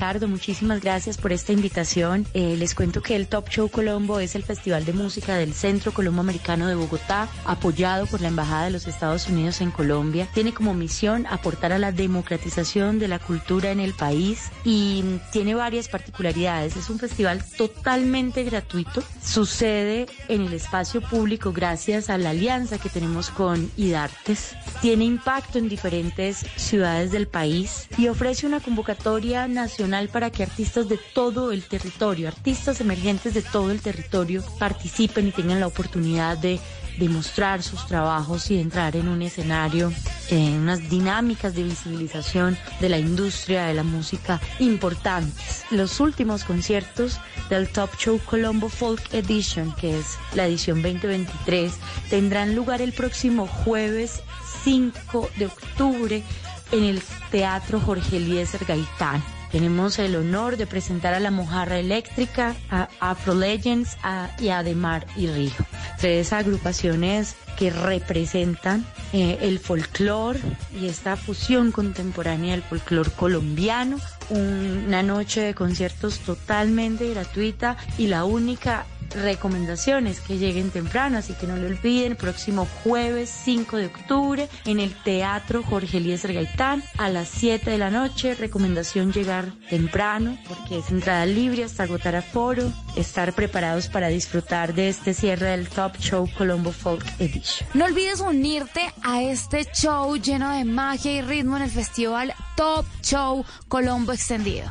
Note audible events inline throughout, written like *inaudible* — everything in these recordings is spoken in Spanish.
Ricardo, muchísimas gracias por esta invitación. Eh, les cuento que el Top Show Colombo es el festival de música del Centro Colombo Americano de Bogotá, apoyado por la Embajada de los Estados Unidos en Colombia. Tiene como misión aportar a la democratización de la cultura en el país y tiene varias particularidades. Es un festival totalmente gratuito. Sucede en el espacio público gracias a la alianza que tenemos con IDARTES. Tiene impacto en diferentes ciudades del país y ofrece una convocatoria nacional para que artistas de todo el territorio, artistas emergentes de todo el territorio participen y tengan la oportunidad de demostrar sus trabajos y entrar en un escenario, en unas dinámicas de visibilización de la industria de la música importantes. Los últimos conciertos del Top Show Colombo Folk Edition, que es la edición 2023, tendrán lugar el próximo jueves 5 de octubre en el Teatro Jorge Eliezer Gaitán. Tenemos el honor de presentar a la Mojarra Eléctrica, a Afro Legends y a Demar y Río. Tres agrupaciones que representan eh, el folclore y esta fusión contemporánea del folclore colombiano. Una noche de conciertos totalmente gratuita y la única recomendaciones que lleguen temprano, así que no lo olviden, próximo jueves 5 de octubre en el Teatro Jorge Eliezer Gaitán a las 7 de la noche, recomendación llegar temprano porque es entrada libre hasta agotar aforo, estar preparados para disfrutar de este cierre del Top Show Colombo Folk Edition. No olvides unirte a este show lleno de magia y ritmo en el festival Top Show Colombo Extendido.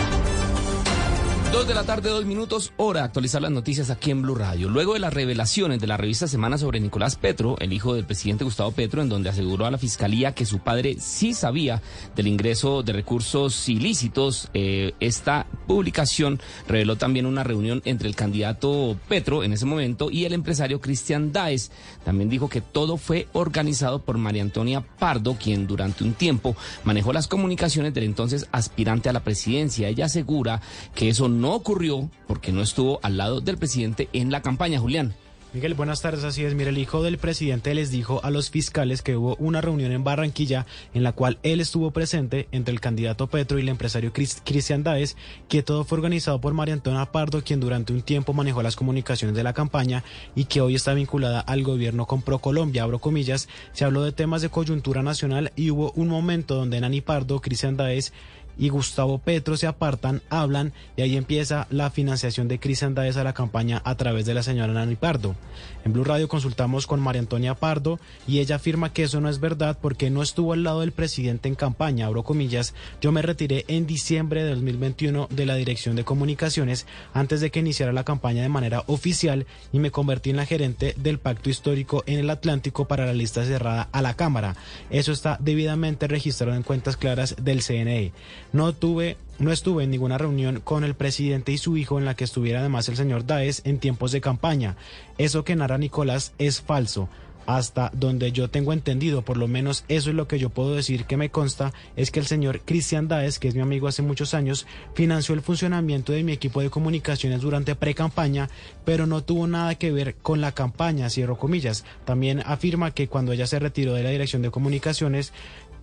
Dos de la tarde, dos minutos, hora actualizar las noticias aquí en Blue Radio. Luego de las revelaciones de la revista Semana sobre Nicolás Petro, el hijo del presidente Gustavo Petro, en donde aseguró a la fiscalía que su padre sí sabía del ingreso de recursos ilícitos, eh, esta publicación reveló también una reunión entre el candidato Petro en ese momento y el empresario Cristian Daes. También dijo que todo fue organizado por María Antonia Pardo, quien durante un tiempo manejó las comunicaciones del entonces aspirante a la presidencia. Ella asegura que eso no no ocurrió porque no estuvo al lado del presidente en la campaña, Julián. Miguel, buenas tardes. Así es. Mire, el hijo del presidente les dijo a los fiscales que hubo una reunión en Barranquilla en la cual él estuvo presente entre el candidato Petro y el empresario Cristian Daes, que todo fue organizado por María Antonia Pardo, quien durante un tiempo manejó las comunicaciones de la campaña y que hoy está vinculada al gobierno con ProColombia, abro comillas. Se habló de temas de coyuntura nacional y hubo un momento donde Nani Pardo, Cristian Daes y Gustavo Petro se apartan, hablan y ahí empieza la financiación de Cris Andaes a la campaña a través de la señora Nani Pardo. En Blue Radio consultamos con María Antonia Pardo y ella afirma que eso no es verdad porque no estuvo al lado del presidente en campaña, abro comillas, yo me retiré en diciembre de 2021 de la Dirección de Comunicaciones antes de que iniciara la campaña de manera oficial y me convertí en la gerente del Pacto Histórico en el Atlántico para la lista cerrada a la Cámara. Eso está debidamente registrado en cuentas claras del CNE. No tuve no estuve en ninguna reunión con el presidente y su hijo en la que estuviera además el señor Daes en tiempos de campaña. Eso que narra Nicolás es falso hasta donde yo tengo entendido, por lo menos eso es lo que yo puedo decir que me consta, es que el señor Cristian Daes, que es mi amigo hace muchos años, financió el funcionamiento de mi equipo de comunicaciones durante pre-campaña, pero no tuvo nada que ver con la campaña, cierro comillas. También afirma que cuando ella se retiró de la dirección de comunicaciones,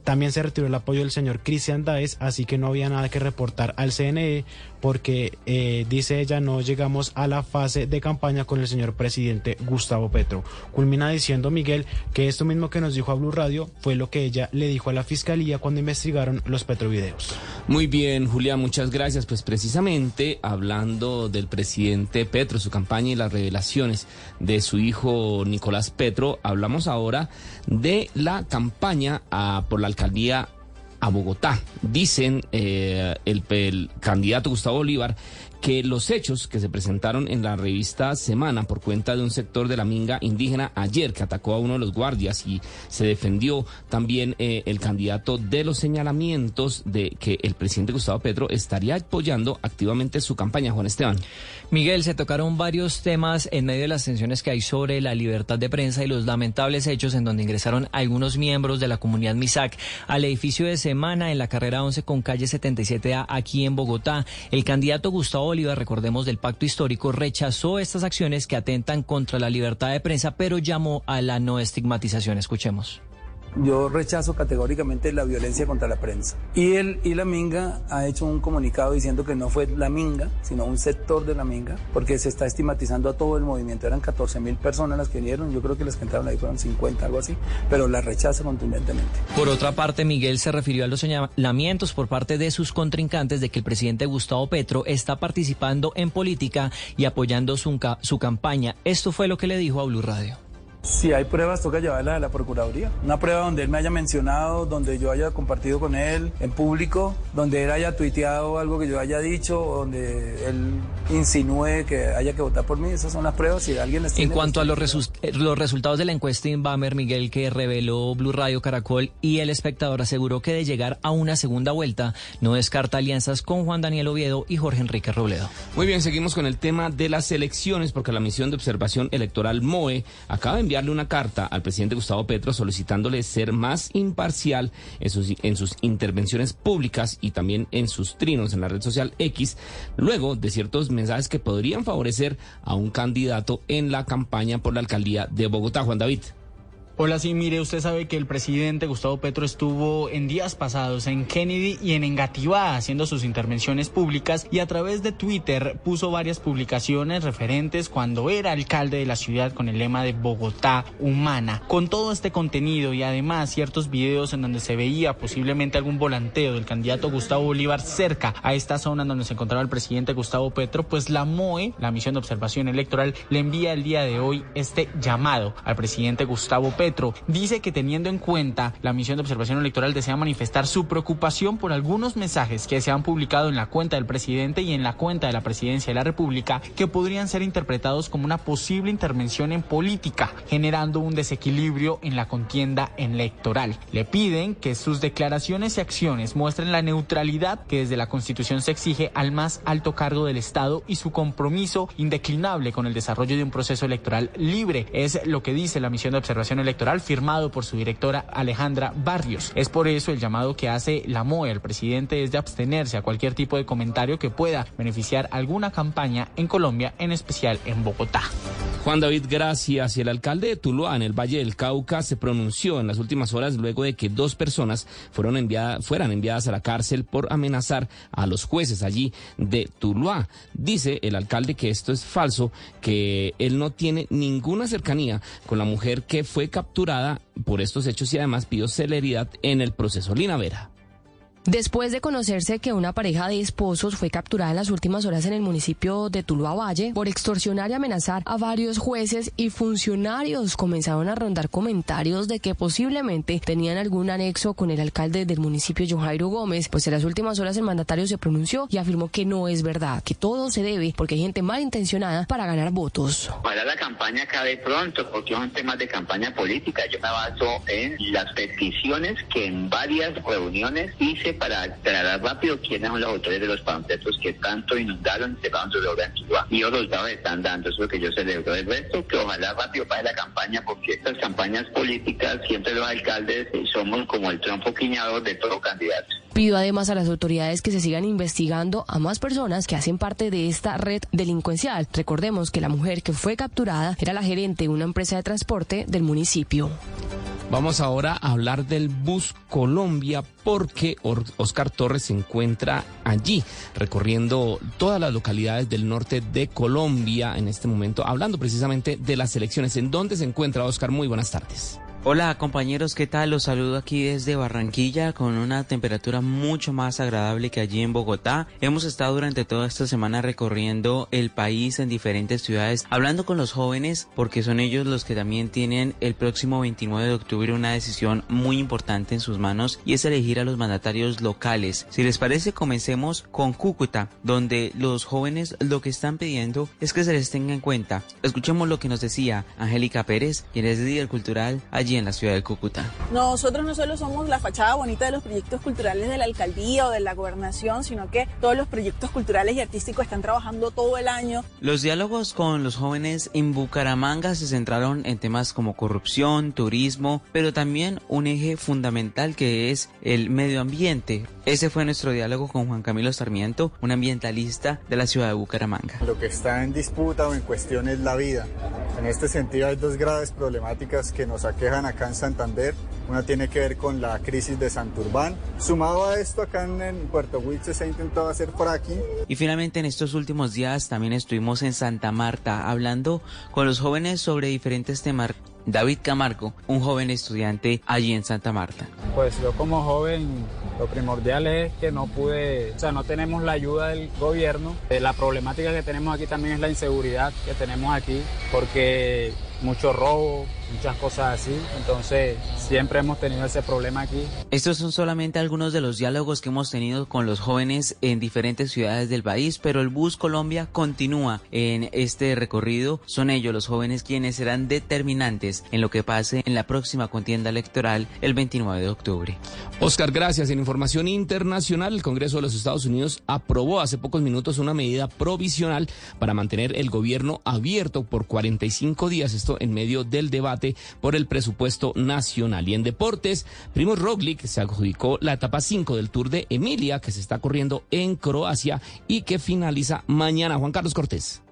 También se retiró el apoyo del señor Cristian Daes, así que no había nada que reportar al CNE porque, eh, dice ella, no llegamos a la fase de campaña con el señor presidente Gustavo Petro. Culmina diciendo Miguel que esto mismo que nos dijo a Blue Radio fue lo que ella le dijo a la fiscalía cuando investigaron los Petrovideos. Muy bien, Julián, muchas gracias. Pues precisamente hablando del presidente Petro, su campaña y las revelaciones de su hijo Nicolás Petro, hablamos ahora de la campaña ah, por la alcaldía a Bogotá. Dicen eh, el, el candidato Gustavo Bolívar que los hechos que se presentaron en la revista Semana por cuenta de un sector de la minga indígena ayer que atacó a uno de los guardias y se defendió también eh, el candidato de los señalamientos de que el presidente Gustavo Petro estaría apoyando activamente su campaña, Juan Esteban. Miguel, se tocaron varios temas en medio de las tensiones que hay sobre la libertad de prensa y los lamentables hechos en donde ingresaron algunos miembros de la comunidad MISAC al edificio de Semana en la carrera 11 con calle 77A aquí en Bogotá. El candidato Gustavo Bolívar, recordemos del pacto histórico, rechazó estas acciones que atentan contra la libertad de prensa, pero llamó a la no estigmatización. Escuchemos. Yo rechazo categóricamente la violencia contra la prensa. Y él y la Minga ha hecho un comunicado diciendo que no fue la Minga, sino un sector de la Minga, porque se está estigmatizando a todo el movimiento. Eran 14 mil personas las que vinieron, yo creo que las que entraron ahí fueron 50, algo así, pero la rechaza contundentemente. Por otra parte, Miguel se refirió a los señalamientos por parte de sus contrincantes de que el presidente Gustavo Petro está participando en política y apoyando su, su campaña. Esto fue lo que le dijo a Blue Radio. Si hay pruebas, toca llevarlas a la Procuraduría. Una prueba donde él me haya mencionado, donde yo haya compartido con él en público, donde él haya tuiteado algo que yo haya dicho, donde él insinúe que haya que votar por mí. Esas son las pruebas. Si alguien les En cuanto a los, resu eh, los resultados de la encuesta Inbamer, Miguel, que reveló Blue Radio Caracol y el espectador aseguró que de llegar a una segunda vuelta no descarta alianzas con Juan Daniel Oviedo y Jorge Enrique Robledo. Muy bien, seguimos con el tema de las elecciones porque la misión de observación electoral MOE acaba de enviarle una carta al presidente Gustavo Petro solicitándole ser más imparcial en sus, en sus intervenciones públicas y también en sus trinos en la red social X, luego de ciertos mensajes que podrían favorecer a un candidato en la campaña por la alcaldía de Bogotá, Juan David. Hola, sí, mire, usted sabe que el presidente Gustavo Petro estuvo en días pasados en Kennedy y en Engativá haciendo sus intervenciones públicas y a través de Twitter puso varias publicaciones referentes cuando era alcalde de la ciudad con el lema de Bogotá humana. Con todo este contenido y además ciertos videos en donde se veía posiblemente algún volanteo del candidato Gustavo Bolívar cerca a esta zona donde se encontraba el presidente Gustavo Petro, pues la MOE, la misión de observación electoral, le envía el día de hoy este llamado al presidente Gustavo Petro dice que teniendo en cuenta la misión de observación electoral desea manifestar su preocupación por algunos mensajes que se han publicado en la cuenta del presidente y en la cuenta de la presidencia de la República que podrían ser interpretados como una posible intervención en política, generando un desequilibrio en la contienda electoral. Le piden que sus declaraciones y acciones muestren la neutralidad que desde la Constitución se exige al más alto cargo del Estado y su compromiso indeclinable con el desarrollo de un proceso electoral libre. Es lo que dice la misión de observación firmado por su directora Alejandra Barrios. Es por eso el llamado que hace la MOE al presidente es de abstenerse a cualquier tipo de comentario que pueda beneficiar alguna campaña en Colombia, en especial en Bogotá. Juan David, gracias. Y el alcalde de Tuluá, en el Valle del Cauca, se pronunció en las últimas horas luego de que dos personas fueron enviadas, fueran enviadas a la cárcel por amenazar a los jueces allí de Tuluá. Dice el alcalde que esto es falso, que él no tiene ninguna cercanía con la mujer que fue capturada por estos hechos y además pidió celeridad en el proceso. Lina Vera. Después de conocerse que una pareja de esposos fue capturada en las últimas horas en el municipio de Tuluá Valle por extorsionar y amenazar a varios jueces y funcionarios, comenzaron a rondar comentarios de que posiblemente tenían algún anexo con el alcalde del municipio, Johairo Gómez. Pues en las últimas horas el mandatario se pronunció y afirmó que no es verdad, que todo se debe porque hay gente malintencionada para ganar votos. Para la campaña acabe pronto, porque son temas de campaña política. Yo me baso en las peticiones que en varias reuniones hice para aclarar rápido quiénes son los autores de los panfletos que tanto inundaron y llevaron su obra antigua. Y los resultados están dando, eso es lo que yo celebro. El resto, que ojalá rápido para la campaña, porque estas campañas políticas, siempre los alcaldes eh, somos como el trompo quiñador de todo candidato. Pido además a las autoridades que se sigan investigando a más personas que hacen parte de esta red delincuencial. Recordemos que la mujer que fue capturada era la gerente de una empresa de transporte del municipio. Vamos ahora a hablar del Bus Colombia porque Oscar Torres se encuentra allí recorriendo todas las localidades del norte de Colombia en este momento, hablando precisamente de las elecciones. ¿En dónde se encuentra Oscar? Muy buenas tardes. Hola compañeros, ¿qué tal? Los saludo aquí desde Barranquilla con una temperatura mucho más agradable que allí en Bogotá. Hemos estado durante toda esta semana recorriendo el país en diferentes ciudades, hablando con los jóvenes porque son ellos los que también tienen el próximo 29 de octubre una decisión muy importante en sus manos y es elegir a los mandatarios locales. Si les parece, comencemos con Cúcuta, donde los jóvenes lo que están pidiendo es que se les tenga en cuenta. Escuchemos lo que nos decía Angélica Pérez, quien es líder cultural allí en la ciudad de Cúcuta? Nosotros no solo somos la fachada bonita de los proyectos culturales de la alcaldía o de la gobernación, sino que todos los proyectos culturales y artísticos están trabajando todo el año. Los diálogos con los jóvenes en Bucaramanga se centraron en temas como corrupción, turismo, pero también un eje fundamental que es el medio ambiente. Ese fue nuestro diálogo con Juan Camilo Sarmiento, un ambientalista de la ciudad de Bucaramanga. Lo que está en disputa o en cuestión es la vida. En este sentido hay dos graves problemáticas que nos aquejan acá en Santander. Una tiene que ver con la crisis de Santurbán. Sumado a esto, acá en, Puerto Wilches se ha intentado hacer fracking. Y finalmente en estos últimos días también estuvimos en Santa Marta hablando con los jóvenes sobre diferentes temas. David Camargo, un joven estudiante allí en Santa Marta. Pues yo como joven lo primordial es que no pude, o sea, no tenemos la ayuda del gobierno. Eh, la problemática que tenemos aquí también es la inseguridad que tenemos aquí, porque mucho robo, muchas cosas así. Entonces, siempre hemos tenido ese problema aquí. Estos son solamente algunos de los diálogos que hemos tenido con los jóvenes en diferentes ciudades del país, pero el Bus Colombia continúa en este recorrido. Son ellos los jóvenes quienes serán determinantes en lo que pase en la próxima contienda electoral el 29 de octubre. Oscar, gracias. En información internacional, el Congreso de los Estados Unidos aprobó hace pocos minutos una medida provisional para mantener el gobierno abierto por 45 días en medio del debate por el presupuesto nacional. Y en deportes, Primo Roglic se adjudicó la etapa 5 del Tour de Emilia que se está corriendo en Croacia y que finaliza mañana. Juan Carlos Cortés.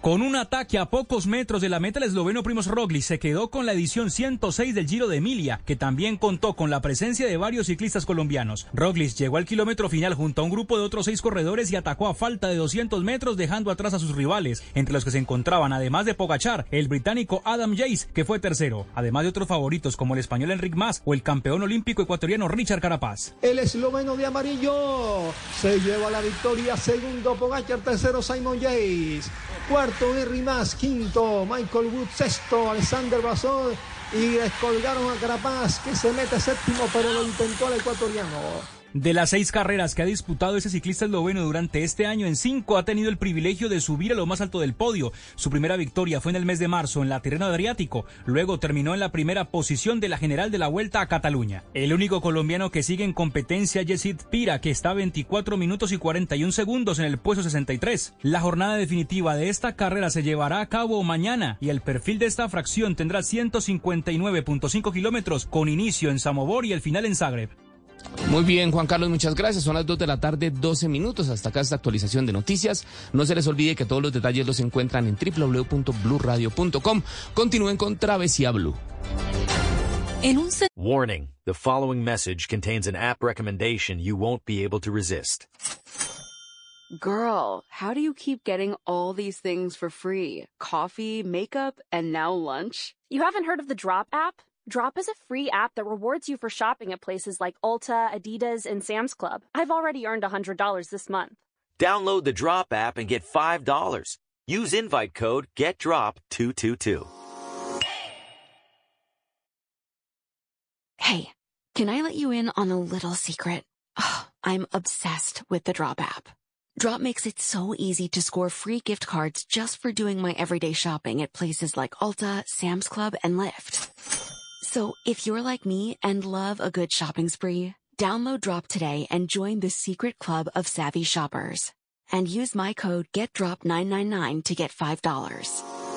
Con un ataque a pocos metros de la meta, el esloveno Primos Roglic se quedó con la edición 106 del Giro de Emilia, que también contó con la presencia de varios ciclistas colombianos. Roglic llegó al kilómetro final junto a un grupo de otros seis corredores y atacó a falta de 200 metros, dejando atrás a sus rivales, entre los que se encontraban, además de Pogachar, el británico Adam Yates, que fue tercero, además de otros favoritos como el español Enric Mas o el campeón olímpico ecuatoriano Richard Carapaz. El esloveno de amarillo se lleva la victoria, segundo Pogachar, tercero Simon Yates, cuarto cuarto Henry Más, quinto Michael Wood, sexto Alexander Basol y descolgaron a Carapaz que se mete séptimo pero lo intentó el ecuatoriano. De las seis carreras que ha disputado ese ciclista esloveno durante este año, en cinco ha tenido el privilegio de subir a lo más alto del podio. Su primera victoria fue en el mes de marzo en la Tirreno Adriático. Luego terminó en la primera posición de la general de la Vuelta a Cataluña. El único colombiano que sigue en competencia, Yesid Pira, que está a 24 minutos y 41 segundos en el puesto 63. La jornada definitiva de esta carrera se llevará a cabo mañana y el perfil de esta fracción tendrá 159.5 kilómetros con inicio en Samobor y el final en Zagreb. Muy bien, Juan Carlos, muchas gracias. Son las 2 de la tarde, 12 minutos. Hasta acá esta actualización de noticias. No se les olvide que todos los detalles los encuentran en www.bluradio.com. Continúen con Travesía Blue. En un Warning: The following message contains an app recommendation you won't be able to resist. Girl, how do you keep getting all these things for free? Coffee, makeup, and now lunch? You haven't heard of the Drop app? Drop is a free app that rewards you for shopping at places like Ulta, Adidas, and Sam's Club. I've already earned $100 this month. Download the Drop app and get $5. Use invite code GetDrop222. Hey, can I let you in on a little secret? Oh, I'm obsessed with the Drop app. Drop makes it so easy to score free gift cards just for doing my everyday shopping at places like Ulta, Sam's Club, and Lyft. So if you're like me and love a good shopping spree, download Drop today and join the secret club of savvy shoppers. And use my code GetDrop999 to get $5.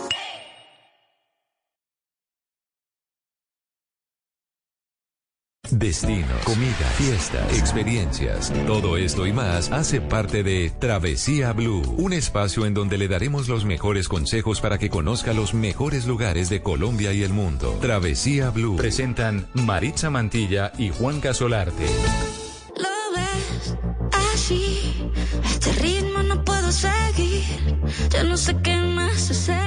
Destinos, comida, fiestas, experiencias. Todo esto y más hace parte de Travesía Blue, un espacio en donde le daremos los mejores consejos para que conozca los mejores lugares de Colombia y el mundo. Travesía Blue. Presentan Maritza Mantilla y Juan Casolarte. Lo ves así, este ritmo no puedo seguir. Ya no sé qué más hacer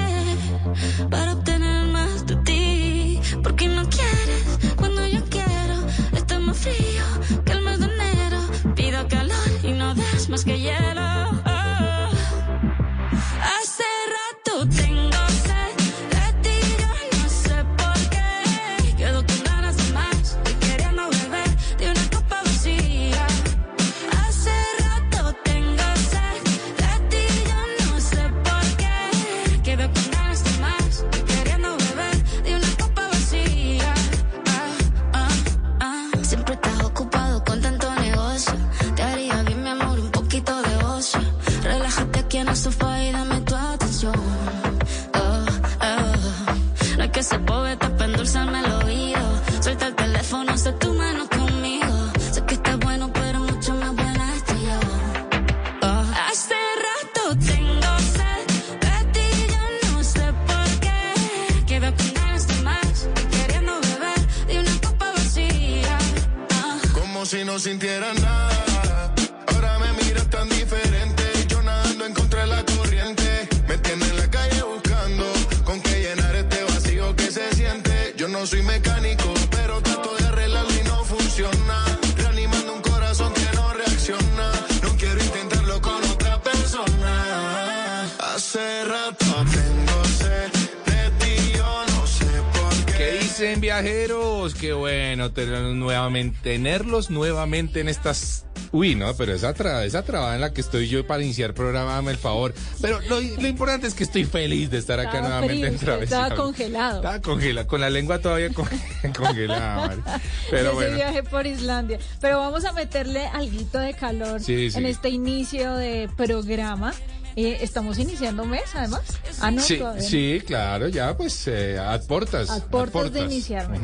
tenerlos nuevamente en estas... Uy, no, pero esa, tra esa trabada en la que estoy yo para iniciar programa, dame el favor. Pero lo, lo importante es que estoy feliz de estar acá Estaba nuevamente frío, en estaba congelado. Estaba congelada, con la lengua todavía con- *laughs* congelada. Mari. Pero ese bueno. viaje por Islandia. Pero vamos a meterle alguito de calor Sí, sí. en este inicio de programa. Eh, estamos iniciando mes, además. Ah, no, sí, sí, claro, ya pues eh, a portas. A puertas de.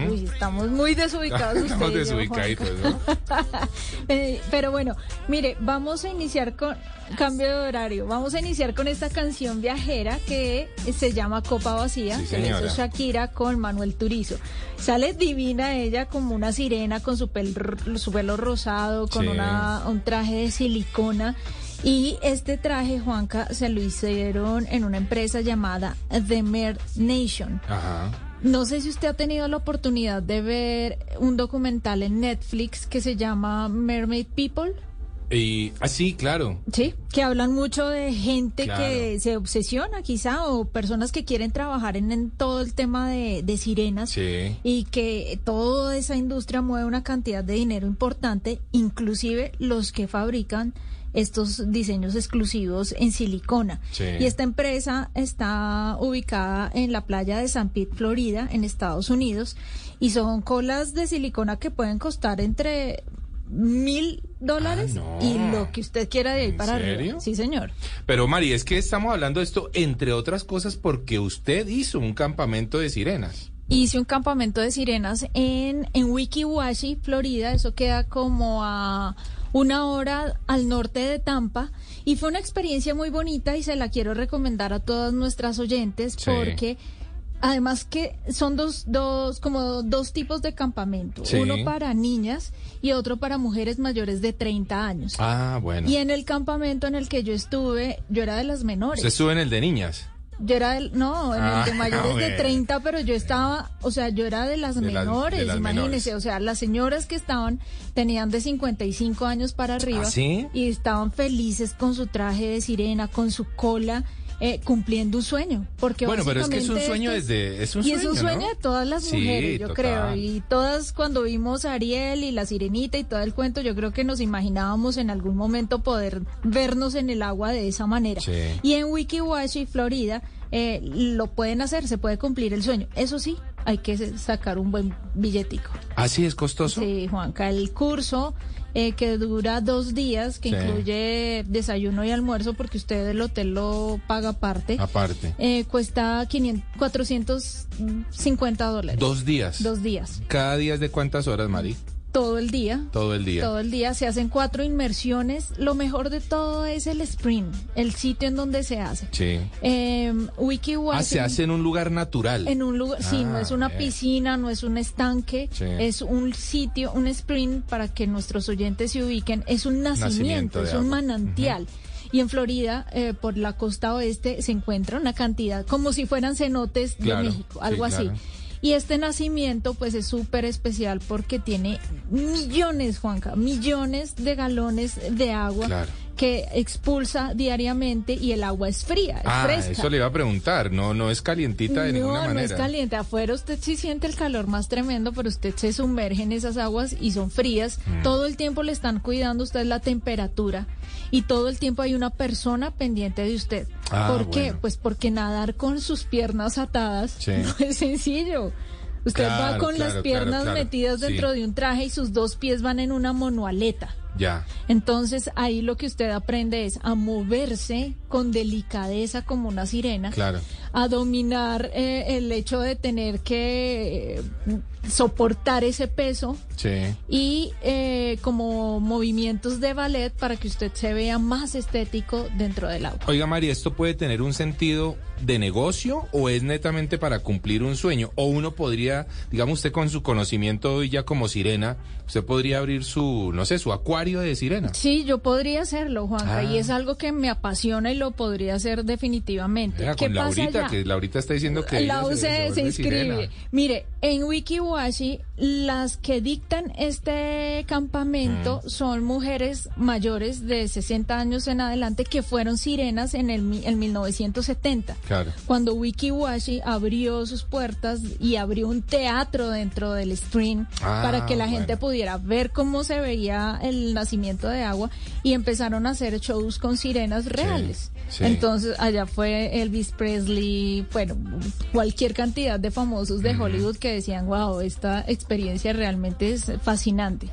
Uy, estamos muy desubicados. *laughs* Estamos usted y yo, desubicaditos, Juanca. ¿no? *laughs* Eh, Pero bueno, mire, vamos a iniciar con cambio de horario. Vamos a iniciar con esta canción viajera que se llama Copa Vacía. Sí, que la hizo. Shakira con Manuel Turizo. Sale divina ella como una sirena con su, pel- su pelo rosado, con Sí. una, un traje de silicona. Y este traje, Juanca, se lo hicieron en una empresa llamada The Mer Nation. Ajá. No sé si usted ha tenido la oportunidad de ver un documental en Netflix que se llama Mermaid People. Y así, claro. Sí, que hablan mucho de gente Claro. que se obsesiona quizá o personas que quieren trabajar en, en todo el tema de, de sirenas Sí. y que toda esa industria mueve una cantidad de dinero importante, inclusive los que fabrican estos diseños exclusivos en silicona. Sí. Y esta empresa está ubicada en la playa de San Pete, Florida, en Estados Unidos, y son colas de silicona que pueden costar entre mil dólares Ah, no. y lo que usted quiera de ahí para serio? arriba. Sí, señor. Pero Mari, es que estamos hablando de esto, entre otras cosas, porque usted hizo un campamento de sirenas. Hice un campamento de sirenas en, en Wikiwashi, Florida. Eso queda como a una hora al norte de Tampa. Y fue una experiencia muy bonita y se la quiero recomendar a todas nuestras oyentes Sí. porque además que son dos, dos, como dos tipos de campamento. Sí. Uno para niñas y otro para mujeres mayores de 30 años. Ah, bueno. Y en el campamento en el que yo estuve, yo era de las menores. Usted estuvo en el de niñas. Yo era del, no, en el de Ah, mayores de bueno. 30, pero yo estaba, o sea, yo era de las De las- de menores, las imagínense, menores. o sea, las señoras que estaban tenían de 55 años para arriba ¿Ah, sí? y estaban felices con su traje de sirena, con su cola, eh, cumpliendo un sueño, porque Bueno, pero es que es un sueño desde... Es un y sueño, es un sueño ¿no? de todas las Sí, mujeres, yo total. creo. Y todas cuando vimos a Ariel y la sirenita y todo el cuento, yo creo que nos imaginábamos en algún momento poder vernos en el agua de esa manera. Sí. Y en Wikiwashi, Florida, eh, lo pueden hacer, se puede cumplir el sueño. Eso sí, hay que sacar un buen billetico. ¿Ah, sí es costoso? Sí, Juanca, el curso eh, que dura dos días, que Sí. incluye desayuno y almuerzo, porque usted el hotel lo paga aparte, Aparte. eh, cuesta 500, 450 dólares. Dos días. Dos días. ¿Cada día es de cuántas horas, Mari? Todo el día. Todo el día. Todo el día. Se hacen cuatro inmersiones. Lo mejor de todo es el sprint, el sitio en donde se hace. Sí. Eh, Wiki Ah, se hace en un lugar natural. En un lugar, sí, no Ah, es una piscina, no es un estanque, Sí. es un sitio, un sprint para que nuestros oyentes se ubiquen. Es un Nacimiento es un manantial. Y en Florida, eh, por la costa oeste, se encuentra una cantidad, como si fueran cenotes Claro, de México, sí, algo así. claro. Y este nacimiento, pues es súper especial porque tiene millones, Juanca, millones de galones de agua Claro. Que expulsa diariamente y el agua es fría, es Ah, fresca. eso le iba a preguntar. No, no es calientita de no, ninguna manera. no es caliente. Afuera usted sí siente el calor más tremendo, pero usted se sumerge en esas aguas y son frías. Mm. Todo el tiempo le están cuidando usted la temperatura y todo el tiempo hay una persona pendiente de usted. Ah, ¿Por qué? Pues porque nadar con sus piernas atadas Sí. *laughs* no es sencillo. Usted va Claro, con las piernas claro. metidas dentro Sí. de un traje y sus dos pies van en una monoaleta. Ya. Entonces ahí lo que usted aprende es a moverse con delicadeza como una sirena, Claro. a dominar eh, el hecho de tener que eh, soportar ese peso Sí. y eh, como movimientos de ballet para que usted se vea más estético dentro del agua. Oiga, María, ¿esto puede tener un sentido de negocio o es netamente para cumplir un sueño? O uno podría, digamos usted con su conocimiento hoy ya como sirena, usted podría abrir su, no sé, su acuario de sirena. Sí, yo podría hacerlo, Juanca, Ah. y es algo que me apasiona y lo podría hacer definitivamente. Vea, ¿Qué con pasa Laurita, allá? que Laurita está diciendo que la se- vuelve inscribe. sirena. Mire, en Wikiwashi, las que dictan este campamento Mm. son mujeres mayores de 60 años en adelante que fueron sirenas en el mi- en 1970. Claro. Cuando Wikiwashi abrió sus puertas y abrió un teatro dentro del stream Ah, para que la bueno. gente pudiera ver cómo se veía el nacimiento de agua y empezaron a hacer shows con sirenas reales. sí. Entonces allá fue Elvis Presley, bueno, cualquier cantidad de famosos de Hollywood que decían, wow, esta experiencia realmente es fascinante.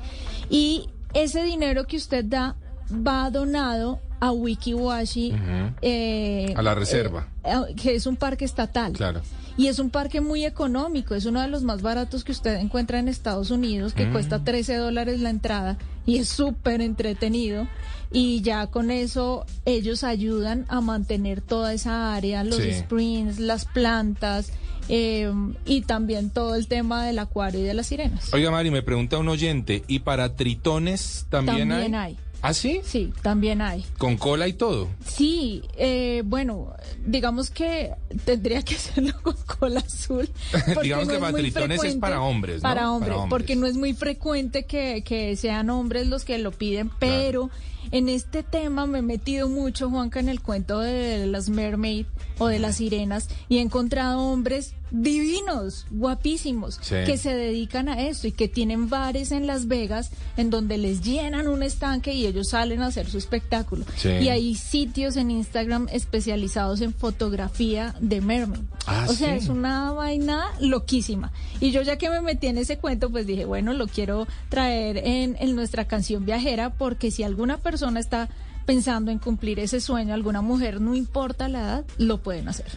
Y ese dinero que usted da va donado a Wikiwashi. Eh, A la reserva. eh, eh, que es un parque estatal. Claro. Y es un parque muy económico, es uno de los más baratos que usted encuentra en Estados Unidos, que Mm. cuesta 13 dólares la entrada y es súper entretenido. Y ya con eso ellos ayudan a mantener toda esa área, los Sí. sprints, las plantas eh, y también todo el tema del acuario y de las sirenas. Oiga, Mari, me pregunta un oyente, ¿y para tritones también, También hay? hay. ¿Ah, sí? Sí, también hay. Con cola y todo. Sí, eh, bueno, digamos que tendría que *laughs* hacerlo con cola azul. *laughs* Digamos que para tritones es para hombres, ¿no? Para Para hombres, porque no es muy frecuente que, que sean hombres los que lo piden, pero en este tema me he metido mucho, Juanca, en el cuento de las mermaid o de las sirenas y he encontrado hombres divinos, guapísimos, Sí. que se dedican a esto y que tienen bares en Las Vegas en donde les llenan un estanque y ellos salen a hacer su espectáculo. Sí. Y hay sitios en Instagram especializados en fotografía de mermaid. Ah, o sea, sí. es una vaina loquísima. Y yo ya que me metí en ese cuento, pues dije, bueno, lo quiero traer en, en nuestra canción viajera porque si alguna persona está pensando en cumplir ese sueño, alguna mujer, no importa la edad, lo pueden hacer.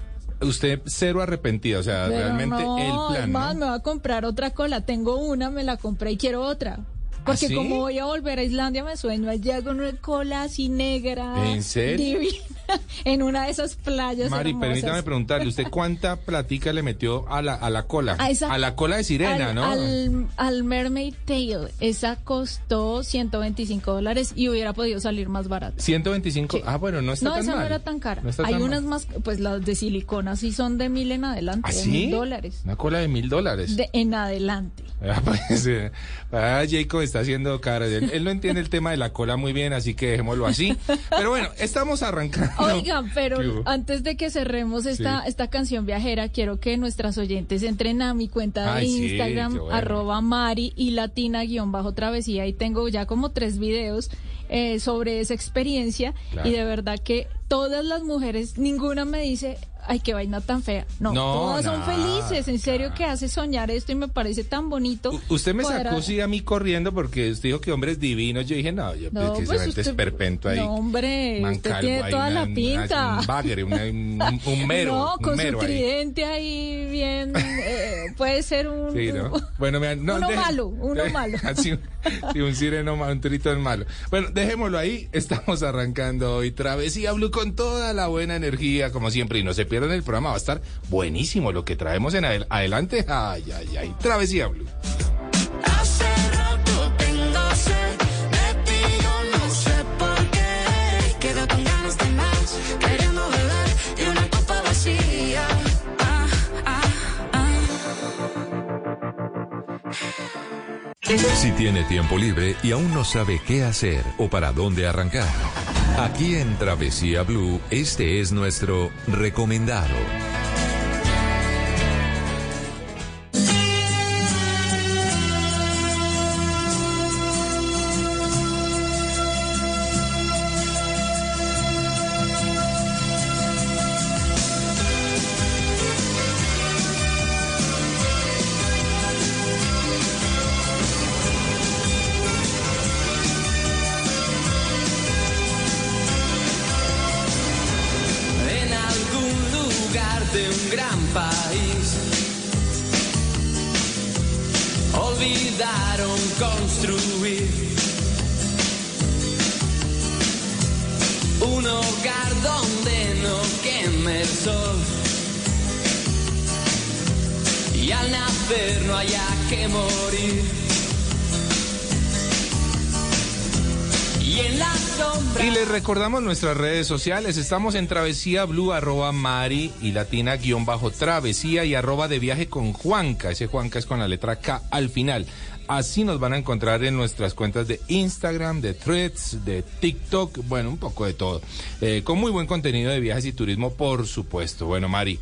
Usted cero arrepentida, o sea, Pero realmente no, el plan, más, ¿no? me va a comprar otra cola. Tengo una, me la compré y quiero otra. Porque ¿Ah, sí? como voy a volver a Islandia, me sueño allá con una cola así negra. ¿En serio? Divina, *laughs* en una de esas playas Mari, hermosas. permítame preguntarle, ¿usted cuánta platica le metió a la, a la cola? A esa- la cola de sirena, al, ¿no? Al, al Mermaid Tail, esa costó 125 dólares y hubiera podido salir más barata. 125. Ah, bueno, no está no, tan esa mal. no era tan cara. No está Hay tan unas mal. más, pues las de silicona sí son de mil en adelante, ¿Ah, sí? mil dólares. Una cola de mil dólares. De en adelante. Ah, pues, eh, ah, Jacob está haciendo cara. Él, él no entiende el tema de la cola muy bien, así que dejémoslo así. Pero bueno, estamos arrancando. Oigan, pero antes de que cerremos esta, Sí. esta canción viajera, quiero que nuestras oyentes entren a mi cuenta de Ay, Instagram, bueno. arroba Mari y Latina guion bajo travesía. Y tengo ya como tres videos eh, sobre esa experiencia. Claro. Y de verdad que todas las mujeres, ninguna me dice, ay, qué vaina tan fea. No, No, todas son felices. En serio que hace soñar esto y me parece tan bonito. Usted me sacó sí a mí corriendo porque usted dijo que hombres divinos. Yo dije, no, yo No, precisamente pues esperpento ahí. No, hombre, usted tiene toda una- la una- pinta. Un bagre, una- un, un *laughs* mero. no, un con su mero ahí. tridente ahí bien, *laughs* eh, puede ser un... Sí, ¿no? *laughs* Bueno, me, no, Uno deje- malo, uno malo. Así, sí, un sireno malo, un trito malo. Bueno, dejémoslo ahí. Estamos arrancando hoy Travesía Blue con toda la buena energía, como siempre. Y no se pierdan el programa, va a estar buenísimo lo que traemos en adel- adelante. Ay, ay, ay. Travesía Blue. Vacía. Ah, ah, Si tiene tiempo libre y aún no sabe qué hacer o para dónde arrancar, aquí en Travesía Blue, este es nuestro recomendado. Nuestras redes sociales. Estamos en Travesía Blue, arroba Mari y Latina guion bajo Travesía y arroba de viaje con Juanca. Ese Juanca es con la letra K al final. Así nos van a encontrar en nuestras cuentas de Instagram, de Threads, de TikTok, bueno, un poco de todo. Eh, con muy buen contenido de viajes y turismo, por supuesto. Bueno, Mari,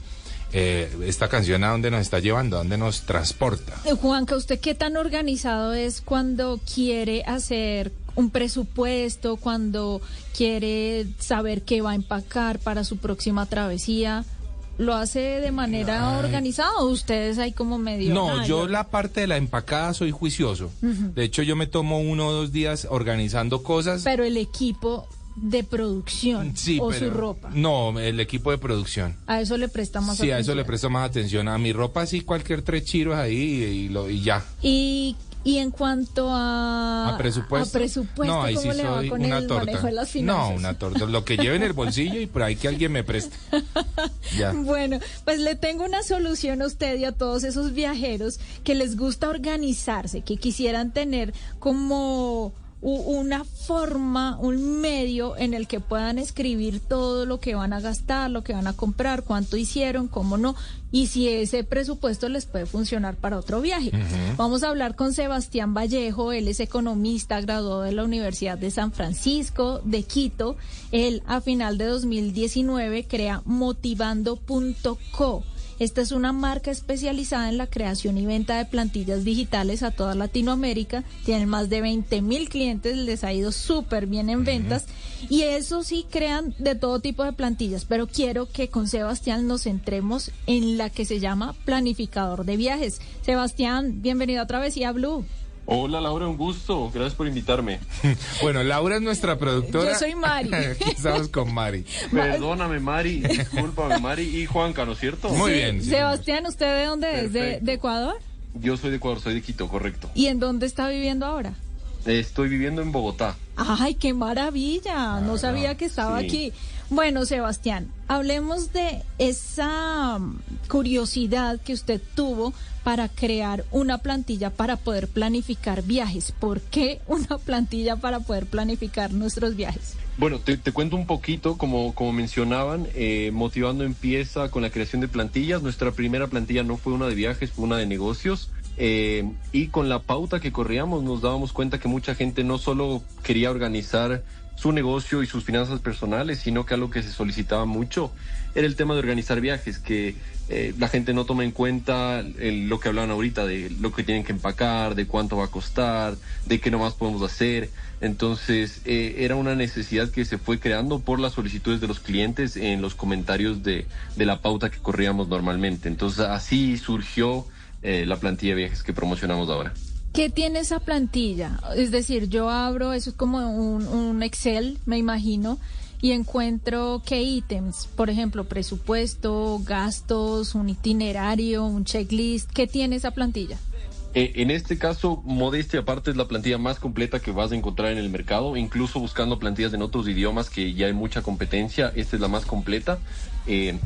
eh, esta canción a dónde nos está llevando, a dónde nos transporta. Eh, Juanca, ¿usted qué tan organizado es cuando quiere hacer un presupuesto, cuando quiere saber qué va a empacar para su próxima travesía? ¿Lo hace de manera Ay. organizada o ustedes ahí como medio? No, "Ah, yo la parte de la empacada soy juicioso. De hecho, yo me tomo uno o dos días organizando cosas. Pero el equipo de producción Sí, o su ropa, No, el equipo de producción. a eso le presta más Sí, a eso atención. le presto más atención. A mi ropa sí, cualquier tres chiros ahí y, y lo, y ya. Y, y en cuanto a, ¿A presupuesto? a presupuesto, no, ahí ¿cómo sí le va soy con una el torta. manejo de las no, finanzas? una torta. Lo que lleve en el bolsillo y por ahí que alguien me preste. Ya. *laughs* Bueno, pues le tengo una solución a usted y a todos esos viajeros que les gusta organizarse, que quisieran tener como una forma, un medio en el que puedan escribir todo lo que van a gastar, lo que van a comprar, cuánto hicieron, cómo no, y si ese presupuesto les puede funcionar para otro viaje. Vamos a hablar con Sebastián Vallejo, él es economista, graduado de la Universidad de San Francisco, de Quito. Él a final de 2019 crea motivando.co. Esta es una marca especializada en la creación y venta de plantillas digitales a toda Latinoamérica. Tienen más de 20 mil clientes, les ha ido súper bien en ventas. Y eso sí, crean de todo tipo de plantillas. Pero quiero que con Sebastián nos centremos en la que se llama planificador de viajes. Sebastián, bienvenido a Travesía Blue. Hola Laura, un gusto. Gracias por invitarme. *laughs* Bueno, Laura es nuestra productora. Yo soy Mari. *laughs* Aquí estamos con *laughs* Mari. Perdóname, Mari. Discúlpame, Mari y Juanca, ¿no es cierto? Sí, Sebastián, ¿usted de dónde es? ¿De, Ecuador? Yo soy de Ecuador, soy de Quito, correcto. ¿Y en dónde está viviendo ahora? Estoy viviendo en Bogotá. Ay, qué maravilla. No sabía que estaba sí. aquí. Bueno, Sebastián, hablemos de esa mm, curiosidad que usted tuvo para crear una plantilla para poder planificar viajes. ¿Por qué una plantilla para poder planificar nuestros viajes? Bueno, te, cuento un poquito, como, como mencionaban, eh, Motivando empieza con la creación de plantillas. Nuestra primera plantilla no fue una de viajes, fue una de negocios. Eh, y con la pauta que corríamos nos dábamos cuenta que mucha gente no solo quería organizar su negocio y sus finanzas personales, sino que algo que se solicitaba mucho era el tema de organizar viajes, que eh, la gente no toma en cuenta lo que hablaban ahorita, de lo que tienen que empacar, de cuánto va a costar, de qué nomás podemos hacer. Entonces, eh, era una necesidad que se fue creando por las solicitudes de los clientes en los comentarios de, de la pauta que corríamos normalmente. Entonces, así surgió eh, la plantilla de viajes que promocionamos ahora. ¿Qué tiene esa plantilla? Es decir, yo abro, eso es como un, un Excel, me imagino, y encuentro qué ítems, por ejemplo, presupuesto, gastos, un itinerario, un checklist. ¿Qué tiene esa plantilla? Eh, en este caso, modestia aparte es la plantilla más completa que vas a encontrar en el mercado, incluso buscando plantillas en otros idiomas que ya hay mucha competencia, esta es la más completa. Eh,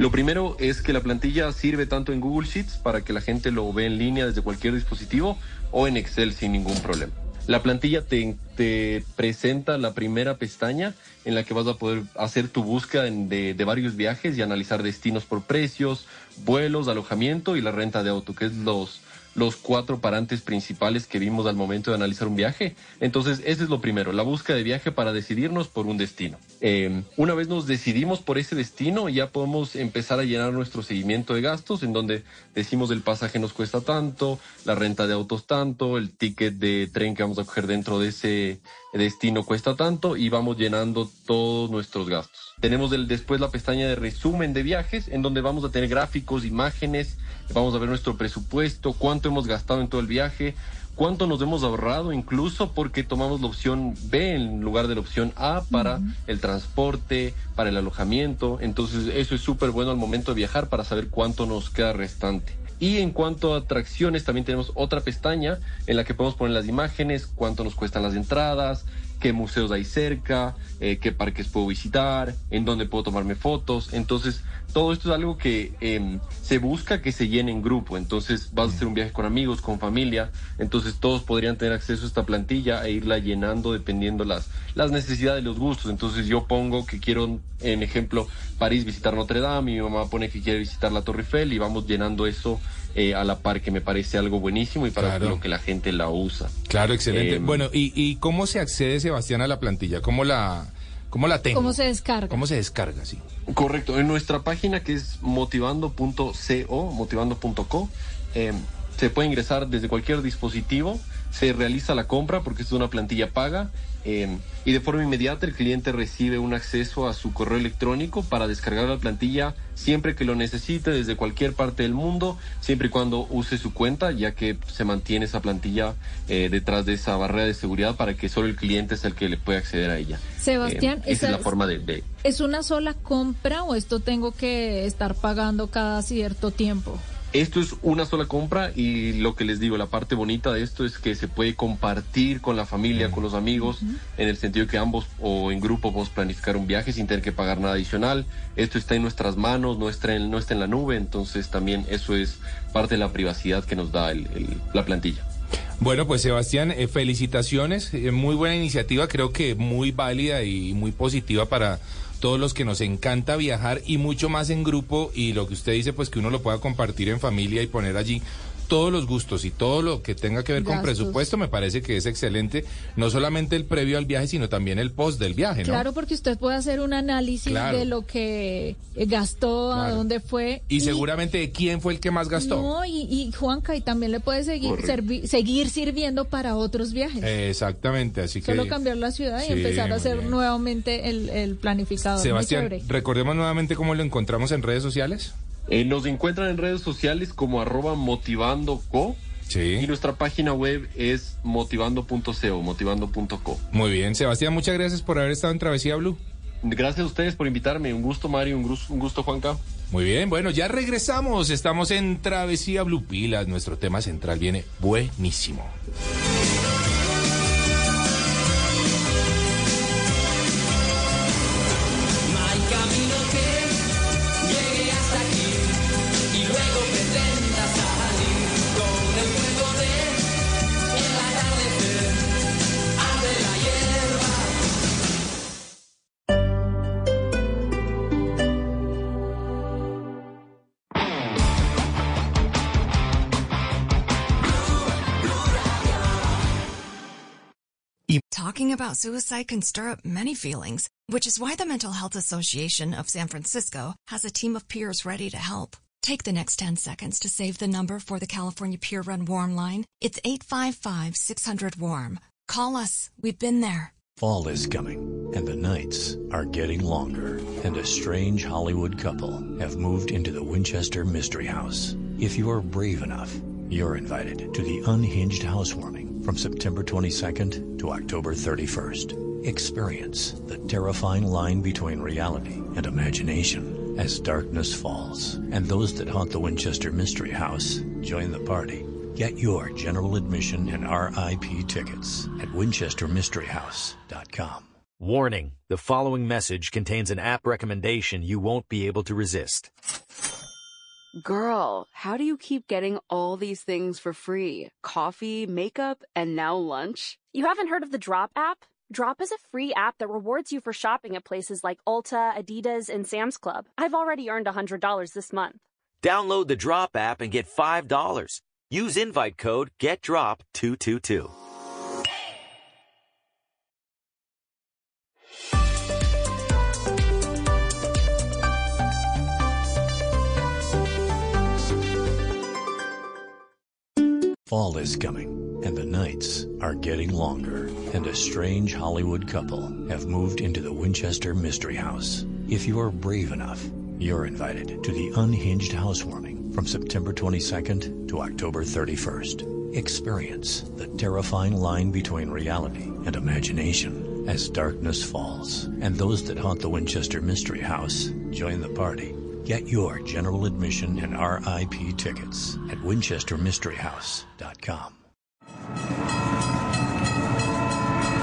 lo primero es que la plantilla sirve tanto en Google Sheets para que la gente lo ve en línea desde cualquier dispositivo o en Excel sin ningún problema. La plantilla te, presenta la primera pestaña en la que vas a poder hacer tu búsqueda de, de, varios viajes y analizar destinos por precios, vuelos, alojamiento y la renta de auto, que es los, los cuatro parantes principales que vimos al momento de analizar un viaje. Entonces, ese es lo primero, la búsqueda de viaje para decidirnos por un destino. Eh, una vez nos decidimos por ese destino, ya podemos empezar a llenar nuestro seguimiento de gastos, en donde decimos el pasaje nos cuesta tanto, la renta de autos tanto, el ticket de tren que vamos a coger dentro de ese destino cuesta tanto y vamos llenando todos nuestros gastos. Tenemos el, después la pestaña de resumen de viajes, en donde vamos a tener gráficos, imágenes, vamos a ver nuestro presupuesto, cuánto hemos gastado en todo el viaje, cuánto nos hemos ahorrado incluso porque tomamos la opción B en lugar de la opción A para uh -huh. el transporte, para el alojamiento. Entonces eso es súper bueno al momento de viajar para saber cuánto nos queda restante. Y en cuanto a atracciones, también tenemos otra pestaña en la que podemos poner las imágenes, cuánto nos cuestan las entradas, qué museos hay cerca, eh, qué parques puedo visitar, en dónde puedo tomarme fotos. Entonces, todo esto es algo que eh, se busca que se llene en grupo. Entonces, vas a hacer un viaje con amigos, con familia. Entonces, todos podrían tener acceso a esta plantilla e irla llenando dependiendo las, las necesidades y los gustos. Entonces, yo pongo que quiero, en ejemplo, París visitar Notre Dame, mi mamá pone que quiere visitar la Torre Eiffel y vamos llenando eso eh, a la par, que me parece algo buenísimo y para Claro. lo que la gente la usa. Claro, excelente. Eh, bueno, ¿y, ¿y cómo se accede, Sebastián, a la plantilla? ¿Cómo la, cómo la tengo? ¿Cómo se descarga? ¿Cómo se descarga? Sí. Correcto, en nuestra página que es motivando.co, motivando.co, eh, se puede ingresar desde cualquier dispositivo, se realiza la compra porque es una plantilla paga eh, y de forma inmediata el cliente recibe un acceso a su correo electrónico para descargar la plantilla siempre que lo necesite desde cualquier parte del mundo, siempre y cuando use su cuenta, ya que se mantiene esa plantilla eh, detrás de esa barrera de seguridad para que solo el cliente es el que le puede acceder a ella. Sebastián, Eh, esa es la forma de- de, ¿Es una sola compra o esto tengo que estar pagando cada cierto tiempo? Esto es una sola compra y lo que les digo, la parte bonita de esto es que se puede compartir con la familia, con los amigos, en el sentido que ambos o en grupo podemos planificar un viaje sin tener que pagar nada adicional. Esto está en nuestras manos, no está en, no está en la nube, entonces también eso es parte de la privacidad que nos da el- el- la plantilla. Bueno, pues Sebastián, eh, felicitaciones. eh, muy buena iniciativa, creo que muy válida y muy positiva para todos los que nos encanta viajar y mucho más en grupo y lo que usted dice, pues que uno lo pueda compartir en familia y poner allí todos los gustos y todo lo que tenga que ver con presupuesto me parece que es excelente, no solamente el previo al viaje, sino también el post del viaje, ¿no? Claro, porque usted puede hacer un análisis Claro. de lo que gastó, a dónde fue. Y seguramente quién fue el que más gastó. No, y, y Juanca, y también le puede seguir, servi- seguir sirviendo para otros viajes. Exactamente, así que Solo cambiar la ciudad Sí, y empezar a hacer bien. nuevamente el, el planificador. Sebastián, recordemos nuevamente cómo lo encontramos en redes sociales. Eh, nos encuentran en redes sociales como arroba motivandoco y nuestra página web es motivando.co, motivando.co. Muy bien, Sebastián, muchas gracias por haber estado en Travesía Blue. Gracias a ustedes por invitarme, un gusto Mario, un gusto, un gusto Juanca. Muy bien, bueno, ya regresamos. Estamos en Travesía Blue Pilas. Nuestro tema central viene buenísimo. Talking about suicide can stir up many feelings, which is why the Mental Health Association of San Francisco has a team of peers ready to help. Take the next 10 seconds to save the number for the California Peer Run Warm line. It's 855 600 Warm. Call us. We've been there. Fall is coming, and the nights are getting longer, and a strange Hollywood couple have moved into the Winchester Mystery House. If you are brave enough, you're invited to the Unhinged Housewarming from September 22nd to October 31st. Experience the terrifying line between reality and imagination as darkness falls, and those that haunt the Winchester Mystery House join the party. Get your general admission and RIP tickets at winchestermysteryhouse.com. Warning the following message contains an app recommendation you won't be able to resist. Girl, how do you keep getting all these things for free? Coffee, makeup, and now lunch? You haven't heard of the Drop app? Drop is a free app that rewards you for shopping at places like Ulta, Adidas, and Sam's Club. I've already earned $100 this month. Download the Drop app and get $5. Use invite code GETDROP222. Fall is coming, and the nights are getting longer, and a strange Hollywood couple have moved into the Winchester Mystery House. If you are brave enough, you're invited to the Unhinged Housewarming from September 22nd to October 31st. Experience the terrifying line between reality and imagination as darkness falls, and those that haunt the Winchester Mystery House join the party. Get your general admission and RIP tickets at winchestermysteryhouse.com.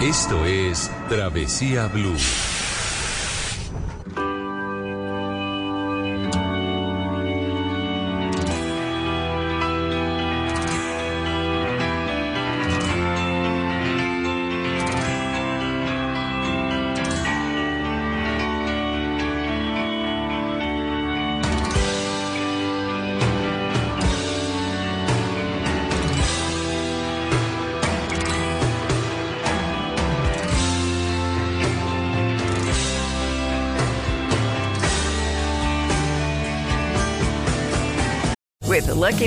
Esto es Travesía Blue.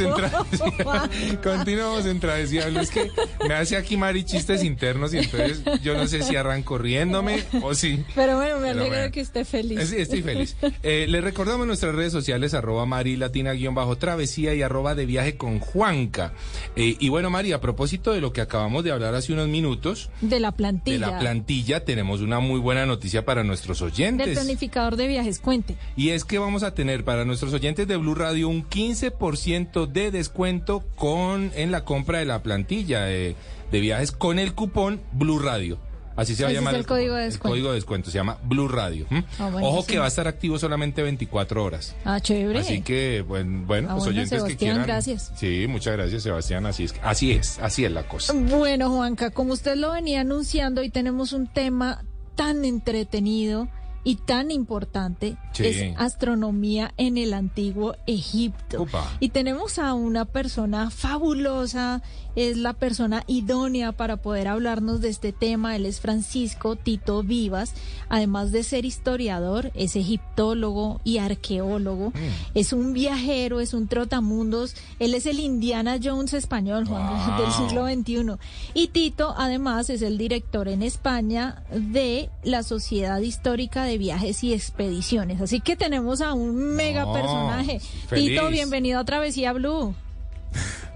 En *laughs* travesía. *laughs* Continuamos en travesía. Es que me hace aquí Mari chistes internos y entonces yo no sé si arranco riéndome o si. Pero bueno, me alegro bueno. que esté feliz. Sí, estoy feliz. Eh, les recordamos nuestras redes sociales, arroba Mari Latina guion bajo travesía y arroba de viaje con Juanca. Eh, y bueno, Mari, a propósito de lo que acabamos de hablar hace unos minutos, De la plantilla. de la plantilla, tenemos una muy buena noticia para nuestros Del oyentes. planificador de viajes, cuente. Y es que vamos a tener para nuestros oyentes de Blue Radio un 15% de descuento con en la compra de la plantilla de, de viajes con el cupón Blue Radio. Así se va a Ese es llamar el código de el descuento. código de descuento. Se llama Blue Radio. Ah. Ojo que va a estar activo solamente 24 horas. Ah, chévere. Así que, bueno, bueno Ah, los bueno, oyentes que Sebastián, quieran. gracias. Sí, muchas gracias, Sebastián. Así es, así es, así es la cosa. Bueno, Juanca, como usted lo venía anunciando, hoy tenemos un tema tan entretenido y tan importante, Sí. es astronomía en el antiguo Egipto. Y tenemos a una persona fabulosa, es la persona idónea para poder hablarnos de este tema. Él es Francisco Tito Vivas, además de ser historiador, es egiptólogo y arqueólogo, es un viajero, es un trotamundos, él es el Indiana Jones español, Juan, del siglo XXI. Y Tito, además, es el director en España de la Sociedad Histórica de Viajes y Expediciones. Así que tenemos a un mega personaje. feliz. Tito, bienvenido a Travesía Blue.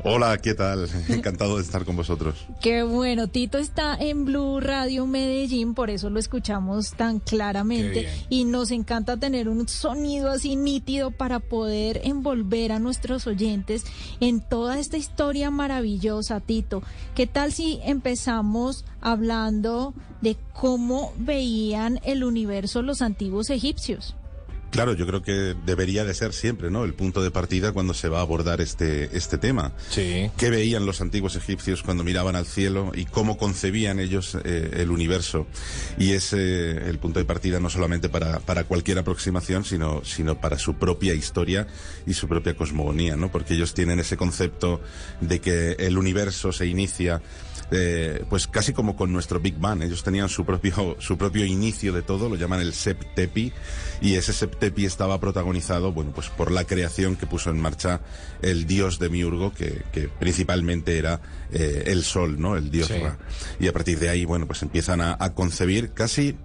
Hola, ¿qué tal? *laughs* Encantado de estar con vosotros. Qué bueno, Tito está en Blue Radio Medellín, por eso lo escuchamos tan claramente y nos encanta tener un sonido así nítido para poder envolver a nuestros oyentes en toda esta historia maravillosa, Tito. ¿Qué tal si empezamos hablando de cómo veían el universo los antiguos egipcios? Claro, yo creo que debería de ser siempre, ¿no? El punto de partida cuando se va a abordar este, este tema. Sí. ¿Qué veían los antiguos egipcios cuando miraban al cielo y cómo concebían ellos eh, el universo? Y es eh, el punto de partida no solamente para, para cualquier aproximación, sino, sino para su propia historia y su propia cosmogonía, ¿no? Porque ellos tienen ese concepto de que el universo se inicia eh, pues casi como con nuestro Big Bang. Ellos tenían su propio, su propio inicio de todo, lo llaman el Septepi, y ese Septepi estaba protagonizado, bueno, pues por la creación que puso en marcha el dios Demiurgo, que, que principalmente era eh, el sol, ¿no? El dios Sí. Ra. Y a partir de ahí, bueno, pues empiezan a, a concebir casi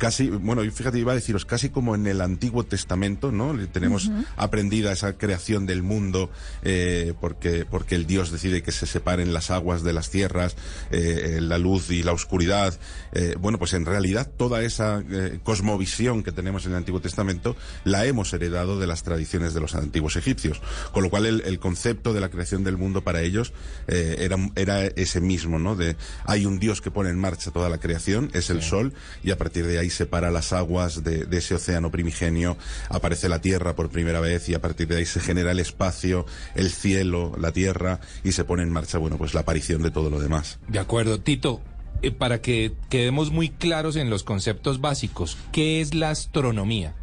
casi, bueno, fíjate, iba a deciros, casi como en el Antiguo Testamento, ¿no? Tenemos aprendida esa creación del mundo, eh, porque, porque el Dios decide que se separen las aguas de las tierras, eh, la luz y la oscuridad. Eh, bueno, pues en realidad toda esa eh, cosmovisión que tenemos en el Antiguo Testamento la hemos heredado de las tradiciones de los antiguos egipcios. Con lo cual el, el concepto de la creación del mundo para ellos eh, era, era ese mismo, ¿no? De hay un Dios que pone en marcha toda la creación, es el sol, y a partir de ahí separa las aguas de, de ese océano primigenio, aparece la tierra por primera vez y a partir de ahí se genera el espacio, el cielo, la tierra y se pone en marcha, bueno, pues la aparición de todo lo demás. De acuerdo. Tito, eh, para que quedemos muy claros en los conceptos básicos, ¿qué es la astronomía?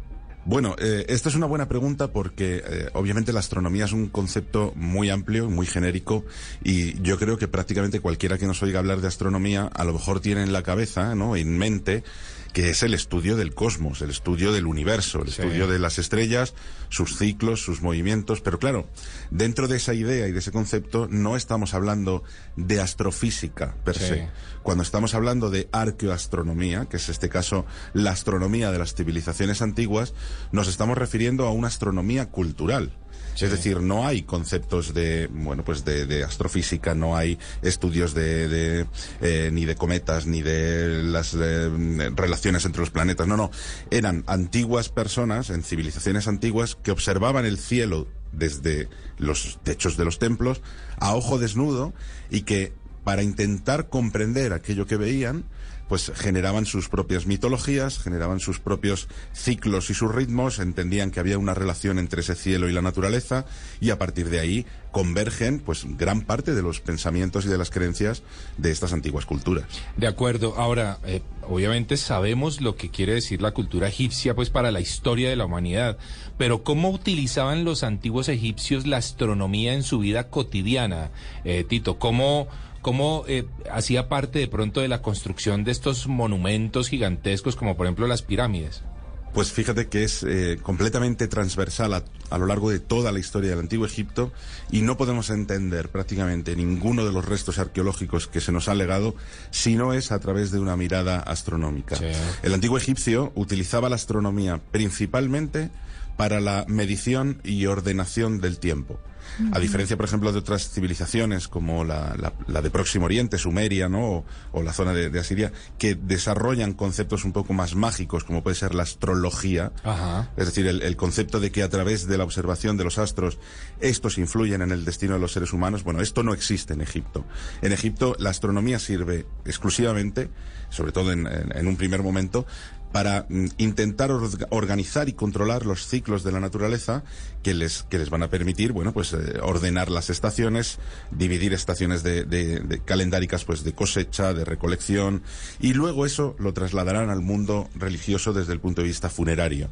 Bueno, eh, esta es una buena pregunta porque eh, obviamente la astronomía es un concepto muy amplio, muy genérico y yo creo que prácticamente cualquiera que nos oiga hablar de astronomía a lo mejor tiene en la cabeza, ¿no? En mente que es el estudio del cosmos, el estudio del universo, el Sí. estudio de las estrellas, sus ciclos, sus movimientos, pero claro, dentro de esa idea y de ese concepto no estamos hablando de astrofísica per Sí. se. Cuando estamos hablando de arqueoastronomía, que es este caso la astronomía de las civilizaciones antiguas, nos estamos refiriendo a una astronomía cultural. Es decir, no hay conceptos de, bueno, pues de, de astrofísica, no hay estudios de, de, eh, ni de cometas, ni de las eh, relaciones entre los planetas. No, no. Eran antiguas personas, en civilizaciones antiguas, que observaban el cielo desde los techos de los templos a ojo desnudo y que para intentar comprender aquello que veían, pues generaban sus propias mitologías, generaban sus propios ciclos y sus ritmos, entendían que había una relación entre ese cielo y la naturaleza y a partir de ahí convergen pues gran parte de los pensamientos y de las creencias de estas antiguas culturas. De acuerdo. Ahora, eh, obviamente sabemos lo que quiere decir la cultura egipcia, pues para la historia de la humanidad. Pero ¿cómo utilizaban los antiguos egipcios la astronomía en su vida cotidiana, eh, Tito? ¿Cómo, cómo eh, hacía parte de pronto de la construcción de estos monumentos gigantescos, como por ejemplo las pirámides? Pues fíjate que es eh, completamente transversal a, a lo largo de toda la historia del Antiguo Egipto y no podemos entender prácticamente ninguno de los restos arqueológicos que se nos ha legado si no es a través de una mirada astronómica. El antiguo egipcio utilizaba la astronomía principalmente para la medición y ordenación del tiempo. A diferencia, por ejemplo, de otras civilizaciones como la, la- la de Próximo Oriente, Sumeria, ¿no? O, o la zona de, de Asiria, que desarrollan conceptos un poco más mágicos, como puede ser la astrología. Es decir, el, el concepto de que a través de la observación de los astros estos influyen en el destino de los seres humanos. Bueno, esto no existe en Egipto. En Egipto la astronomía sirve exclusivamente, sobre todo en, en- en un primer momento, para mm, intentar orga- organizar y controlar los ciclos de la naturaleza que les, que les van a permitir, bueno, pues eh, ordenar las estaciones, dividir estaciones de, de- de calendáricas, pues de cosecha, de recolección, y luego eso lo trasladarán al mundo religioso desde el punto de vista funerario.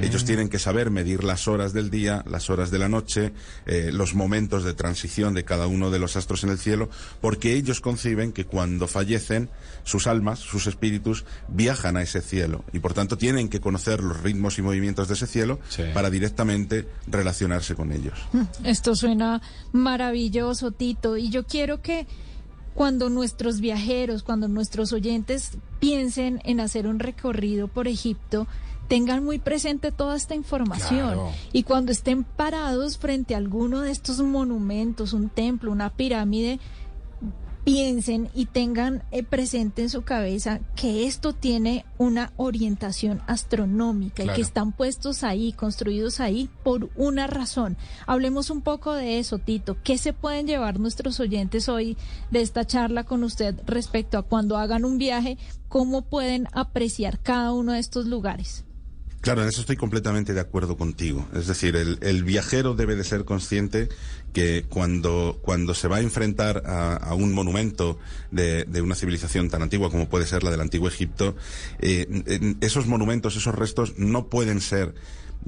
Ellos tienen que saber medir las horas del día, las horas de la noche, eh, los momentos de transición de cada uno de los astros en el cielo, porque ellos conciben que cuando fallecen, sus almas, sus espíritus, viajan a ese cielo y por tanto tienen que conocer los ritmos y movimientos de ese cielo para directamente relacionarse con ellos. Esto suena maravilloso, Tito. Y yo quiero que cuando nuestros viajeros, cuando nuestros oyentes piensen en hacer un recorrido por Egipto, tengan muy presente toda esta información. Claro. Y cuando estén parados frente a alguno de estos monumentos, un templo, una pirámide, piensen y tengan eh, presente en su cabeza que esto tiene una orientación astronómica y que están puestos ahí, construidos ahí por una razón. Hablemos un poco de eso, Tito. ¿Qué se pueden llevar nuestros oyentes hoy de esta charla con usted respecto a cuando hagan un viaje? ¿Cómo pueden apreciar cada uno de estos lugares? Claro, en eso estoy completamente de acuerdo contigo. Es decir, el, el viajero debe de ser consciente que cuando, cuando se va a enfrentar a, a un monumento de, de una civilización tan antigua como puede ser la del antiguo Egipto, eh, esos monumentos, esos restos no pueden ser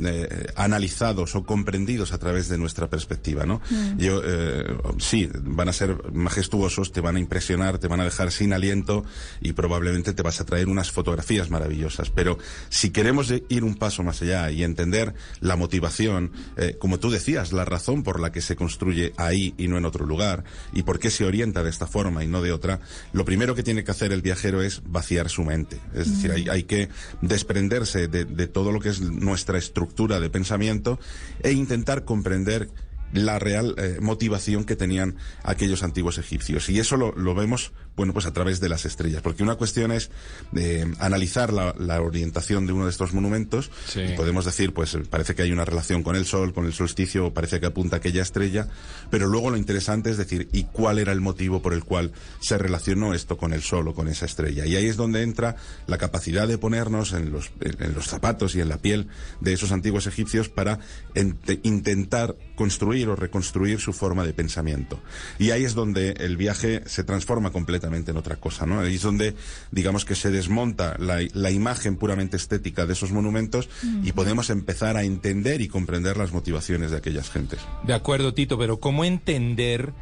eh, analizados o comprendidos a través de nuestra perspectiva, ¿no? Mm. Yo, eh, sí, van a ser majestuosos, te van a impresionar, te van a dejar sin aliento y probablemente te vas a traer unas fotografías maravillosas. Pero si queremos ir un paso más allá y entender la motivación, eh, como tú decías, la razón por la que se construye ahí y no en otro lugar, y por qué se orienta de esta forma y no de otra, lo primero que tiene que hacer el viajero es vaciar su mente. Es decir, hay, hay que desprenderse de, de todo lo que es nuestra estructura de pensamiento e intentar comprender la real eh, motivación que tenían aquellos antiguos egipcios. Y eso lo vemos, bueno, pues a través de las estrellas. Porque una cuestión es eh, analizar la, la orientación de uno de estos monumentos. Y podemos decir, pues parece que hay una relación con el sol, con el solsticio, parece que apunta a aquella estrella. Pero luego lo interesante es decir, ¿y cuál era el motivo por el cual se relacionó esto con el sol o con esa estrella? Y ahí es donde entra la capacidad de ponernos en los, en, en los zapatos y en la piel de esos antiguos egipcios para ente- intentar construir o reconstruir su forma de pensamiento. Y ahí es donde el viaje se transforma completamente en otra cosa, ¿no? Ahí es donde, digamos que se desmonta la, la imagen puramente estética de esos monumentos y podemos empezar a entender y comprender las motivaciones de aquellas gentes. De acuerdo, Tito, pero ¿cómo entender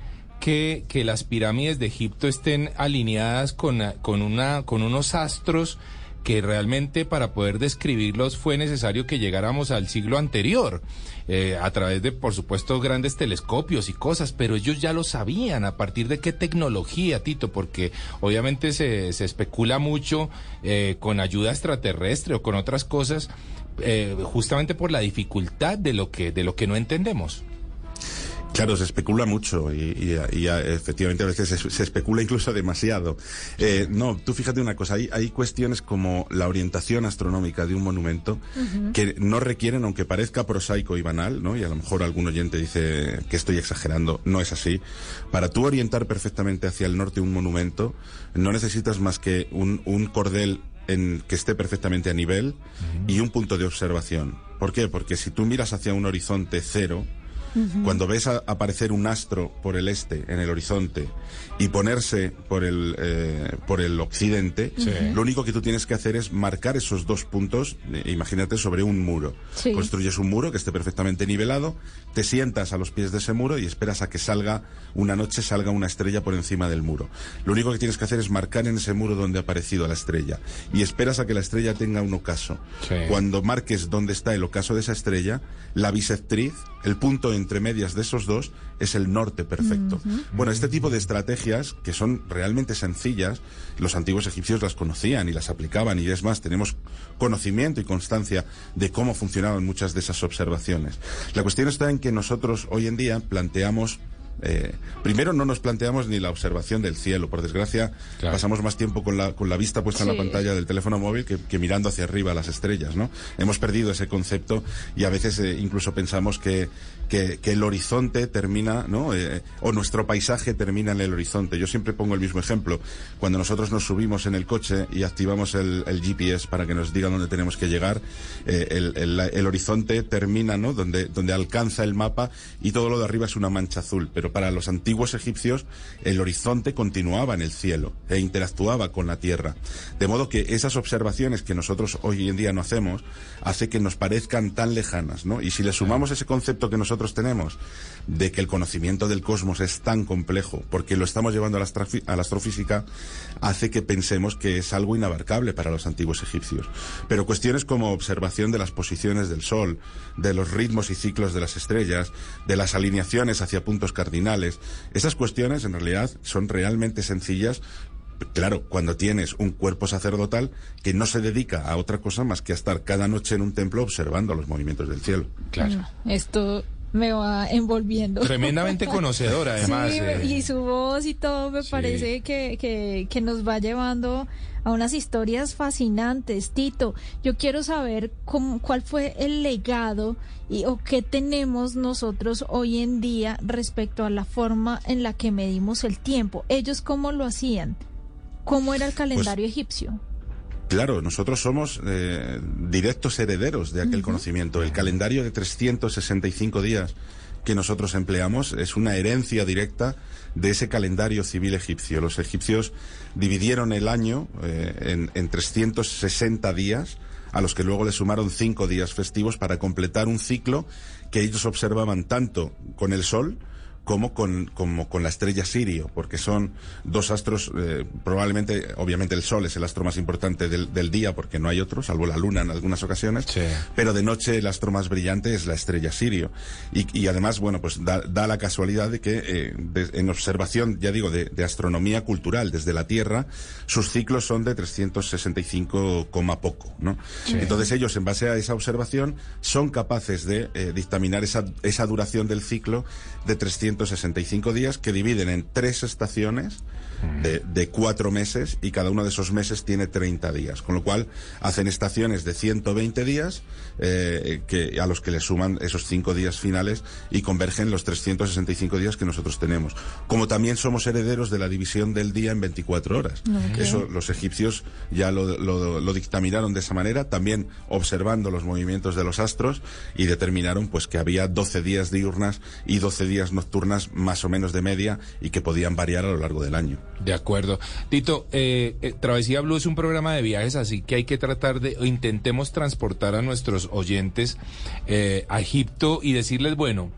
que, que las pirámides de Egipto estén alineadas con, con, una, con unos astros que realmente para poder describirlos fue necesario que llegáramos al siglo anterior, eh, a través de, por supuesto, grandes telescopios y cosas, pero ellos ya lo sabían, a partir de qué tecnología, Tito, porque obviamente se, se especula mucho eh, con ayuda extraterrestre o con otras cosas, eh, justamente por la dificultad de lo que, de lo que no entendemos. Claro, se especula mucho y, y- y, a- efectivamente a veces se, se especula incluso demasiado. Eh, no, tú fíjate una cosa, hay, hay cuestiones como la orientación astronómica de un monumento que no requieren, aunque parezca prosaico y banal, ¿no? Y a lo mejor algún oyente dice que estoy exagerando, no es así. Para tú orientar perfectamente hacia el norte un monumento, no necesitas más que un, un cordel en, que esté perfectamente a nivel y un punto de observación. ¿Por qué? Porque si tú miras hacia un horizonte cero, cuando ves a- aparecer un astro por el este en el horizonte y ponerse por el eh, por el occidente, lo único que tú tienes que hacer es marcar esos dos puntos, eh, imagínate sobre un muro. Sí. Construyes un muro que esté perfectamente nivelado, te sientas a los pies de ese muro y esperas a que salga una noche salga una estrella por encima del muro. Lo único que tienes que hacer es marcar en ese muro donde ha aparecido la estrella y esperas a que la estrella tenga un ocaso. Sí. Cuando marques dónde está el ocaso de esa estrella, la bisectriz, el punto entre medias de esos dos es el norte perfecto. Bueno, este tipo de estrategias, que son realmente sencillas, los antiguos egipcios las conocían y las aplicaban, y es más, tenemos conocimiento y constancia de cómo funcionaban muchas de esas observaciones. La cuestión está en que nosotros hoy en día planteamos eh, primero no nos planteamos ni la observación del cielo. Por desgracia, pasamos más tiempo con la, con la vista puesta en la pantalla del teléfono móvil que, que mirando hacia arriba las estrellas, ¿no? Hemos perdido ese concepto y a veces eh, incluso pensamos que, que, que el horizonte termina, ¿no? Eh, o nuestro paisaje termina en el horizonte. Yo siempre pongo el mismo ejemplo. Cuando nosotros nos subimos en el coche y activamos el, el GPS para que nos diga dónde tenemos que llegar, eh, el, el- el horizonte termina, ¿no? Donde, donde alcanza el mapa y todo lo de arriba es una mancha azul. Pero para los antiguos egipcios, el horizonte continuaba en el cielo e interactuaba con la tierra. De modo que esas observaciones que nosotros hoy en día no hacemos, hace que nos parezcan tan lejanas, ¿no? Y si le sumamos ese concepto que nosotros tenemos de que el conocimiento del cosmos es tan complejo, porque lo estamos llevando a la, a la astrofísica, hace que pensemos que es algo inabarcable para los antiguos egipcios. Pero cuestiones como observación de las posiciones del Sol, de los ritmos y ciclos de las estrellas, de las alineaciones hacia puntos cardinales, esas cuestiones en realidad son realmente sencillas. Claro, cuando tienes un cuerpo sacerdotal que no se dedica a otra cosa más que a estar cada noche en un templo observando los movimientos del cielo. Esto me va envolviendo. Tremendamente *laughs* conocedora, además. Sí, eh. y su voz y todo me parece que, que, que nos va llevando a unas historias fascinantes. Tito, yo quiero saber cómo, cuál fue el legado y, o qué tenemos nosotros hoy en día respecto a la forma en la que medimos el tiempo. Ellos cómo lo hacían, cómo era el calendario egipcio. Claro, nosotros somos eh, directos herederos de aquel conocimiento. El calendario de 365 días que nosotros empleamos es una herencia directa de ese calendario civil egipcio. Los egipcios dividieron el año eh, en, en 360 días, a los que luego le sumaron cinco días festivos para completar un ciclo que ellos observaban tanto con el sol como con, como con la estrella Sirio, porque son dos astros, eh, probablemente, obviamente el Sol es el astro más importante del, del día, porque no hay otro, salvo la Luna en algunas ocasiones, pero de noche el astro más brillante es la estrella Sirio. Y, y además, bueno, pues da, da la casualidad de que eh, de- en observación, ya digo, de, de astronomía cultural desde la Tierra, sus ciclos son de 365, coma poco, ¿no? Sí. Entonces ellos, en base a esa observación, son capaces de eh, dictaminar esa, esa duración del ciclo de 365 días que dividen en tres estaciones de, de cuatro meses y cada uno de esos meses tiene 30 días. Con lo cual hacen estaciones de 120 días eh, que, a los que le suman esos cinco días finales y convergen los 365 días que nosotros tenemos. Como también somos herederos de la división del día en 24 horas. Eso los egipcios ya lo, lo- lo dictaminaron de esa manera, también observando los movimientos de los astros y determinaron pues que había 12 días diurnas y 12 días nocturnas más o menos de media y que podían variar a lo largo del año. De acuerdo. Tito, eh, eh, Travesía Blue es un programa de viajes, así que hay que tratar de, intentemos transportar a nuestros oyentes eh, a Egipto y decirles, bueno,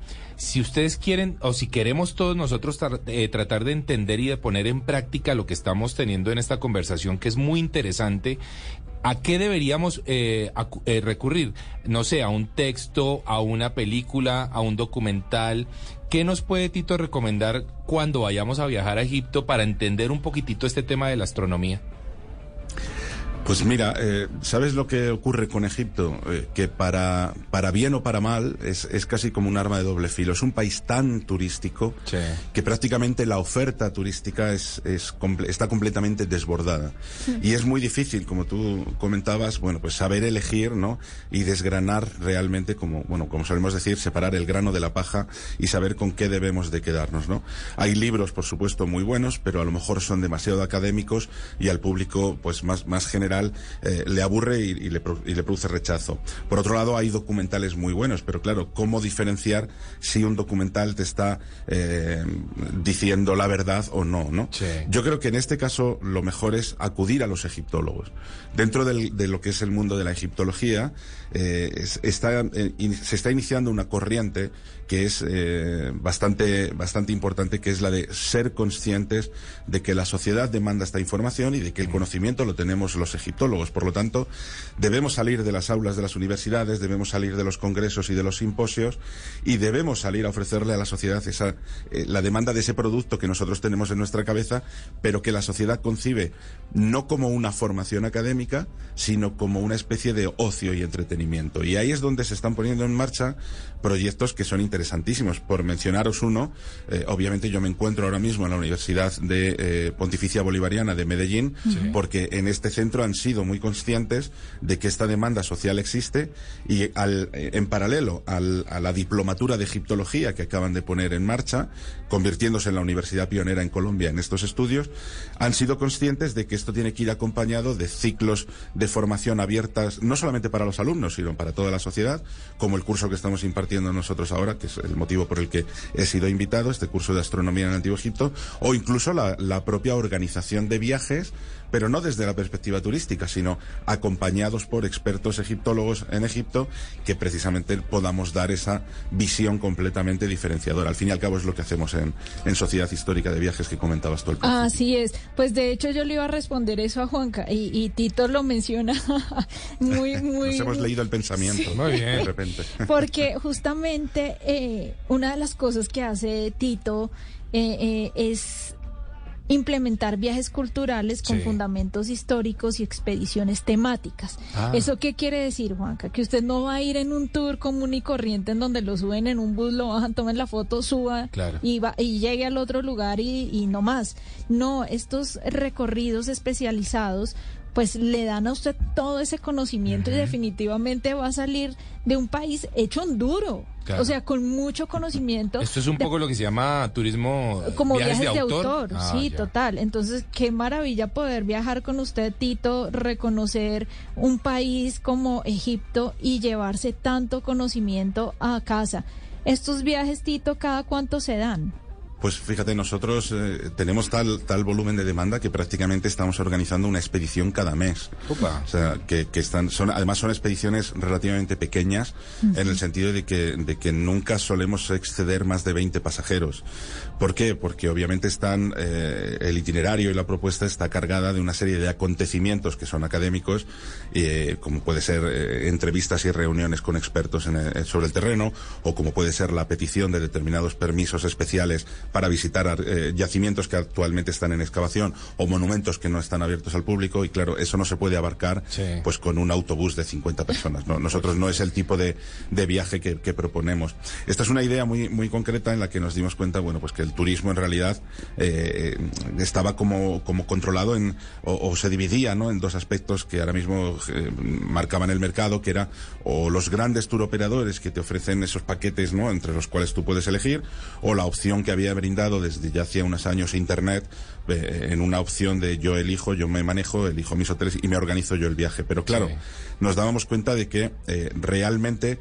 si ustedes quieren o si queremos todos nosotros eh, tratar de entender y de poner en práctica lo que estamos teniendo en esta conversación, que es muy interesante, ¿A qué deberíamos eh, eh, recurrir? No sé, a un texto, a una película, a un documental. ¿Qué nos puede Tito recomendar cuando vayamos a viajar a Egipto para entender un poquitito este tema de la astronomía? Pues mira, eh, ¿sabes lo que ocurre con Egipto? Eh, que para, para bien o para mal es, es casi como un arma de doble filo. Es un país tan turístico que prácticamente la oferta turística es, es comple- está completamente desbordada. Y es muy difícil, como tú comentabas, bueno, pues saber elegir, ¿no? Y desgranar realmente, como, bueno, como solemos decir, separar el grano de la paja y saber con qué debemos de quedarnos, ¿no? Hay libros, por supuesto, muy buenos, pero a lo mejor son demasiado académicos y al público, pues más, más general, eh, le aburre y, y le, pro- y le produce rechazo. Por otro lado, hay documentales muy buenos, pero claro, ¿cómo diferenciar si un documental te está eh, diciendo la verdad o no, no? Yo creo que en este caso lo mejor es acudir a los egiptólogos. Dentro del- de lo que es el mundo de la egiptología, eh, es- está, in- se está iniciando una corriente que es eh, bastante, bastante importante, que es la de ser conscientes de que la sociedad demanda esta información y de que el conocimiento lo tenemos los egiptólogos. Por lo tanto, debemos salir de las aulas de las universidades, debemos salir de los congresos y de los simposios y debemos salir a ofrecerle a la sociedad esa, eh, la demanda de ese producto que nosotros tenemos en nuestra cabeza, pero que la sociedad concibe no como una formación académica, sino como una especie de ocio y entretenimiento. Y ahí es donde se están poniendo en marcha proyectos que son interesantísimos. Por mencionaros uno, eh, obviamente yo me encuentro ahora mismo en la Universidad de eh, Pontificia Bolivariana de Medellín, porque en este centro han sido muy conscientes de que esta demanda social existe y al, eh, en paralelo al- a la diplomatura de egiptología que acaban de poner en marcha, convirtiéndose en la universidad pionera en Colombia en estos estudios, han sido conscientes de que esto tiene que ir acompañado de ciclos de formación abiertas, no solamente para los alumnos, sino para toda la sociedad, como el curso que estamos impartiendo nosotros ahora, que es el motivo por el que he sido invitado, este curso de astronomía en el Antiguo Egipto, o incluso la, la propia organización de viajes, pero no desde la perspectiva turística, sino acompañados por expertos egiptólogos en Egipto, que precisamente podamos dar esa visión completamente diferenciadora. Al fin y al cabo es lo que hacemos en, en Sociedad Histórica de Viajes que comentabas tú al principio. Así es. Pues de hecho yo le iba a responder eso a Juanca y, y Tito lo menciona *laughs* muy, *laughs* muy... Nos hemos leído el pensamiento. Sí. Muy bien. De repente. Porque justamente eh, una de las cosas que hace Tito eh, eh, es implementar viajes culturales con Sí. fundamentos históricos y expediciones temáticas. Ah. ¿Eso qué quiere decir, Juanca? Que usted no va a ir en un tour común y corriente en donde lo suben en un bus, lo bajan, tomen la foto, suba Claro. y, va, y llegue al otro lugar y, y no más. No, estos recorridos especializados pues le dan a usted todo ese conocimiento y definitivamente va a salir de un país hecho en duro. Claro. O sea, con mucho conocimiento. Esto es un de- poco lo que se llama turismo como viajes, de autor, Ah, sí, ya. total. Entonces, qué maravilla poder viajar con usted, Tito, reconocer un país como Egipto y llevarse tanto conocimiento a casa. Estos viajes, Tito, ¿cada cuánto se dan? Pues fíjate, nosotros eh, tenemos tal, tal volumen de demanda que prácticamente estamos organizando una expedición cada mes. O sea, que, que están, son, además son expediciones relativamente pequeñas en el sentido de que, de que nunca solemos exceder más de 20 pasajeros. ¿Por qué? Porque obviamente están, eh, el itinerario y la propuesta está cargada de una serie de acontecimientos que son académicos, eh, como puede ser eh, entrevistas y reuniones con expertos en el- sobre el terreno, o como puede ser la petición de determinados permisos especiales para visitar eh, yacimientos que actualmente están en excavación o monumentos que no están abiertos al público y claro, eso no se puede abarcar pues con un autobús de 50 personas. ¿no? Nosotros no es el tipo de, de viaje que, que proponemos. Esta es una idea muy, muy concreta en la que nos dimos cuenta, bueno, pues que el turismo en realidad eh, estaba como, como controlado en, o, o se dividía ¿no? en dos aspectos que ahora mismo eh, marcaban el mercado, que era o los grandes turoperadores que te ofrecen esos paquetes, ¿no? entre los cuales tú puedes elegir, o la opción que había brindado desde ya hacía unos años Internet eh, en una opción de yo elijo, yo me manejo, elijo mis hoteles y me organizo yo el viaje. Pero claro, Sí. nos dábamos cuenta de que realmente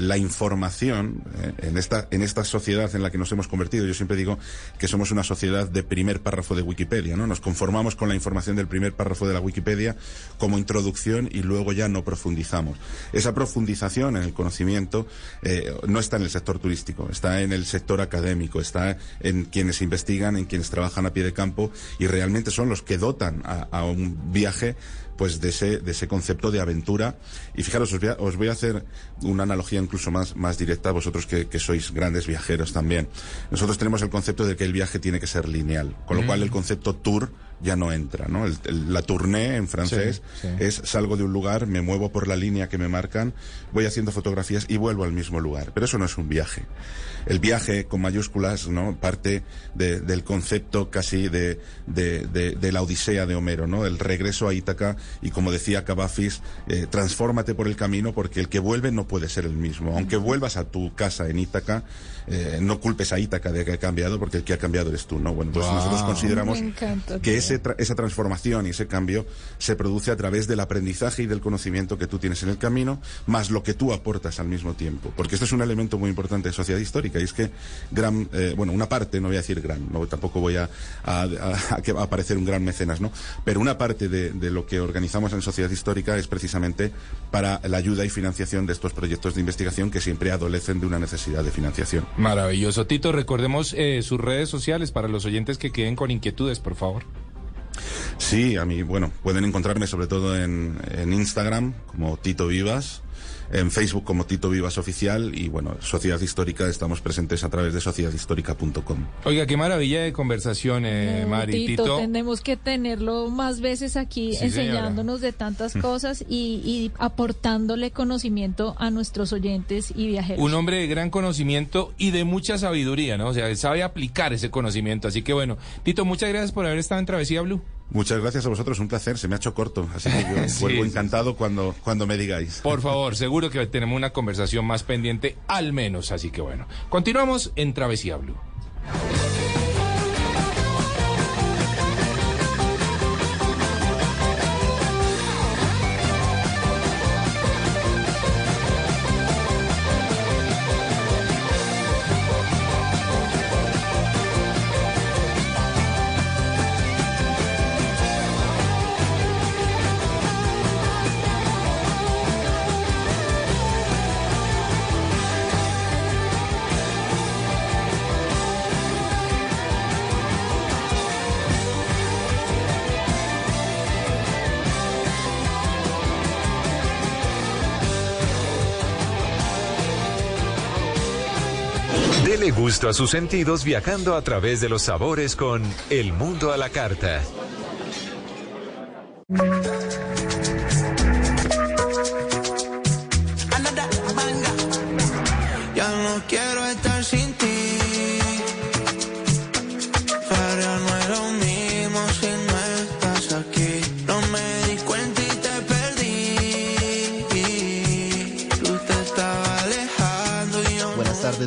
la información en esta en esta sociedad en la que nos hemos convertido, yo siempre digo que somos una sociedad de primer párrafo de Wikipedia, ¿no? Nos conformamos con la información del primer párrafo de la Wikipedia como introducción y luego ya no profundizamos. Esa profundización en el conocimiento eh, no está en el sector turístico, está en el sector académico, está en quienes investigan, en quienes trabajan a pie de campo y realmente son los que dotan a, a un viaje pues de ese, de ese concepto de aventura. Y fijaros, os voy a, os voy a hacer una analogía incluso más, más directa, vosotros que, que sois grandes viajeros también. Nosotros tenemos el concepto de que el viaje tiene que ser lineal, con lo Mm. cual el concepto tour ya no entra, ¿no? El- el- la tournée en francés Sí, sí. es salgo de un lugar, me muevo por la línea que me marcan, voy haciendo fotografías y vuelvo al mismo lugar. Pero eso no es un viaje. El viaje con mayúsculas, ¿no? Parte de- del concepto casi de, de, de- de la Odisea de Homero, ¿no? El regreso a Ítaca y como decía Cavafis, eh, transfórmate por el camino porque el que vuelve no puede ser el mismo. Aunque vuelvas a tu casa en Ítaca, eh, no culpes a Ítaca de que ha cambiado porque el que ha cambiado eres tú, ¿no? Bueno, pues Wow. nosotros consideramos encanta. que ese tra- esa transformación y ese cambio se produce a través del aprendizaje y del conocimiento que tú tienes en el camino, más lo que tú aportas al mismo tiempo. Porque este es un elemento muy importante de sociedad histórica y es que gran, eh, bueno, una parte, no voy a decir gran, no, tampoco voy a, a- a- a que va a aparecer un gran mecenas, ¿no? Pero una parte de, de lo que organizamos en sociedad histórica es precisamente para la ayuda y financiación de estos proyectos de investigación que siempre adolecen de una necesidad de financiación. Maravilloso. Tito, recordemos eh, sus redes sociales para los oyentes que queden con inquietudes, por favor. Sí, a mí, bueno, pueden encontrarme sobre todo en, en Instagram como Tito Vivas, en Facebook como Tito Vivas Oficial y bueno, Sociedad Histórica estamos presentes a través de sociedadhistórica.com. Oiga, qué maravilla de conversación, eh, No, Mari. Tito, Tito, tenemos que tenerlo más veces aquí Sí, enseñándonos de tantas Mm. cosas y, y aportándole conocimiento a nuestros oyentes y viajeros. un hombre de gran conocimiento y de mucha sabiduría, ¿no? O sea, sabe aplicar ese conocimiento. Así que bueno, Tito, muchas gracias por haber estado en Travesía Blue. Muchas gracias a vosotros, un placer, se me ha hecho corto, así que yo *laughs* Sí, vuelvo sí, encantado cuando, cuando me digáis. Por *laughs* favor, seguro que tenemos una conversación más pendiente, al menos. Así que bueno, continuamos en Travesía Blue. A sus sentidos viajando a través de los sabores con El Mundo a la Carta.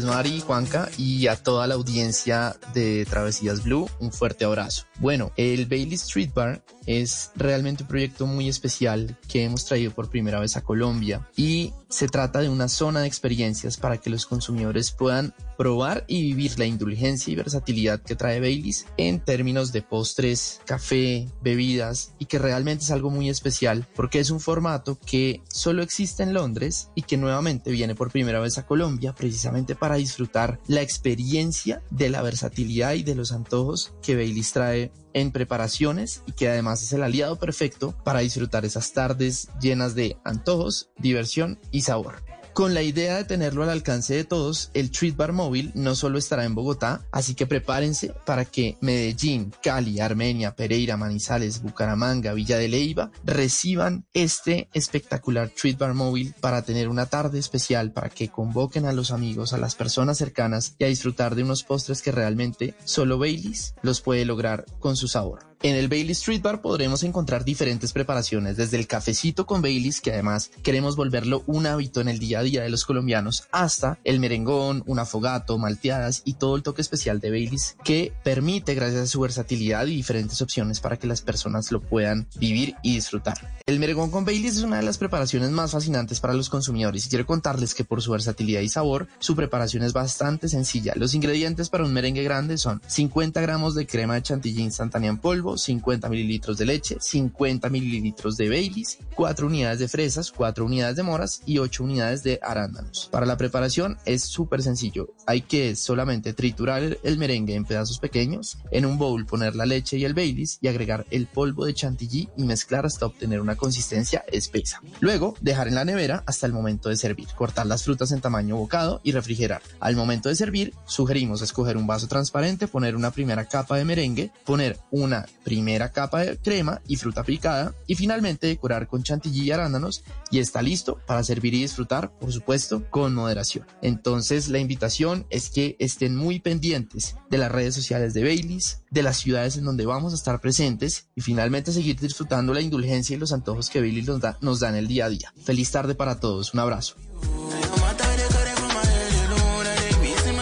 Mari, Juanca y a toda la audiencia de Travesías Blue, un fuerte abrazo. Bueno, el Bailey Street Bar es realmente un proyecto muy especial que hemos traído por primera vez a Colombia y se trata de una zona de experiencias para que los consumidores puedan probar y vivir la indulgencia y versatilidad que trae Baileys en términos de postres, café, bebidas y que realmente es algo muy especial porque es un formato que solo existe en Londres y que nuevamente viene por primera vez a Colombia precisamente para disfrutar la experiencia de la versatilidad y de los antojos que Baileys trae en preparaciones y que además es el aliado perfecto para disfrutar esas tardes llenas de antojos, diversión y sabor. Con la idea de tenerlo al alcance de todos, el Treat Bar Móvil no solo estará en Bogotá, así que prepárense para que Medellín, Cali, Armenia, Pereira, Manizales, Bucaramanga, Villa de Leyva reciban este espectacular Treat Bar Móvil para tener una tarde especial, para que convoquen a los amigos, a las personas cercanas y a disfrutar de unos postres que realmente solo Baileys los puede lograr con su sabor. En el Bailey Street Bar podremos encontrar diferentes preparaciones, desde el cafecito con Baileys, que además queremos volverlo un hábito en el día a día de los colombianos, hasta el merengón, un afogato, malteadas y todo el toque especial de Baileys que permite, gracias a su versatilidad y diferentes opciones para que las personas lo puedan vivir y disfrutar. El merengón con Baileys es una de las preparaciones más fascinantes para los consumidores y quiero contarles que por su versatilidad y sabor, su preparación es bastante sencilla. Los ingredientes para un merengue grande son 50 gramos de crema de chantilly instantánea en polvo, 50 mililitros de leche, 50 mililitros de Baileys, 4 unidades de fresas, 4 unidades de moras y 8 unidades de arándanos. Para la preparación es súper sencillo. Hay que solamente triturar el- merengue en pedazos pequeños, en un bowl poner la leche y el Baileys y agregar el polvo de chantilly y mezclar hasta obtener una consistencia espesa. Luego dejar en la nevera hasta el momento de servir. Cortar las frutas en tamaño bocado y refrigerar. Al momento de servir, sugerimos escoger un vaso transparente, poner una primera capa de merengue, poner una primera capa de crema y fruta picada y finalmente decorar con chantilly y arándanos y está listo para servir y disfrutar, por supuesto, con moderación. Entonces la invitación es que estén muy pendientes de las redes sociales de Baileys, de las ciudades en donde vamos a estar presentes y finalmente seguir disfrutando la indulgencia y los antojos que Baileys nos da, nos da en el día a día. Feliz tarde para todos, un abrazo.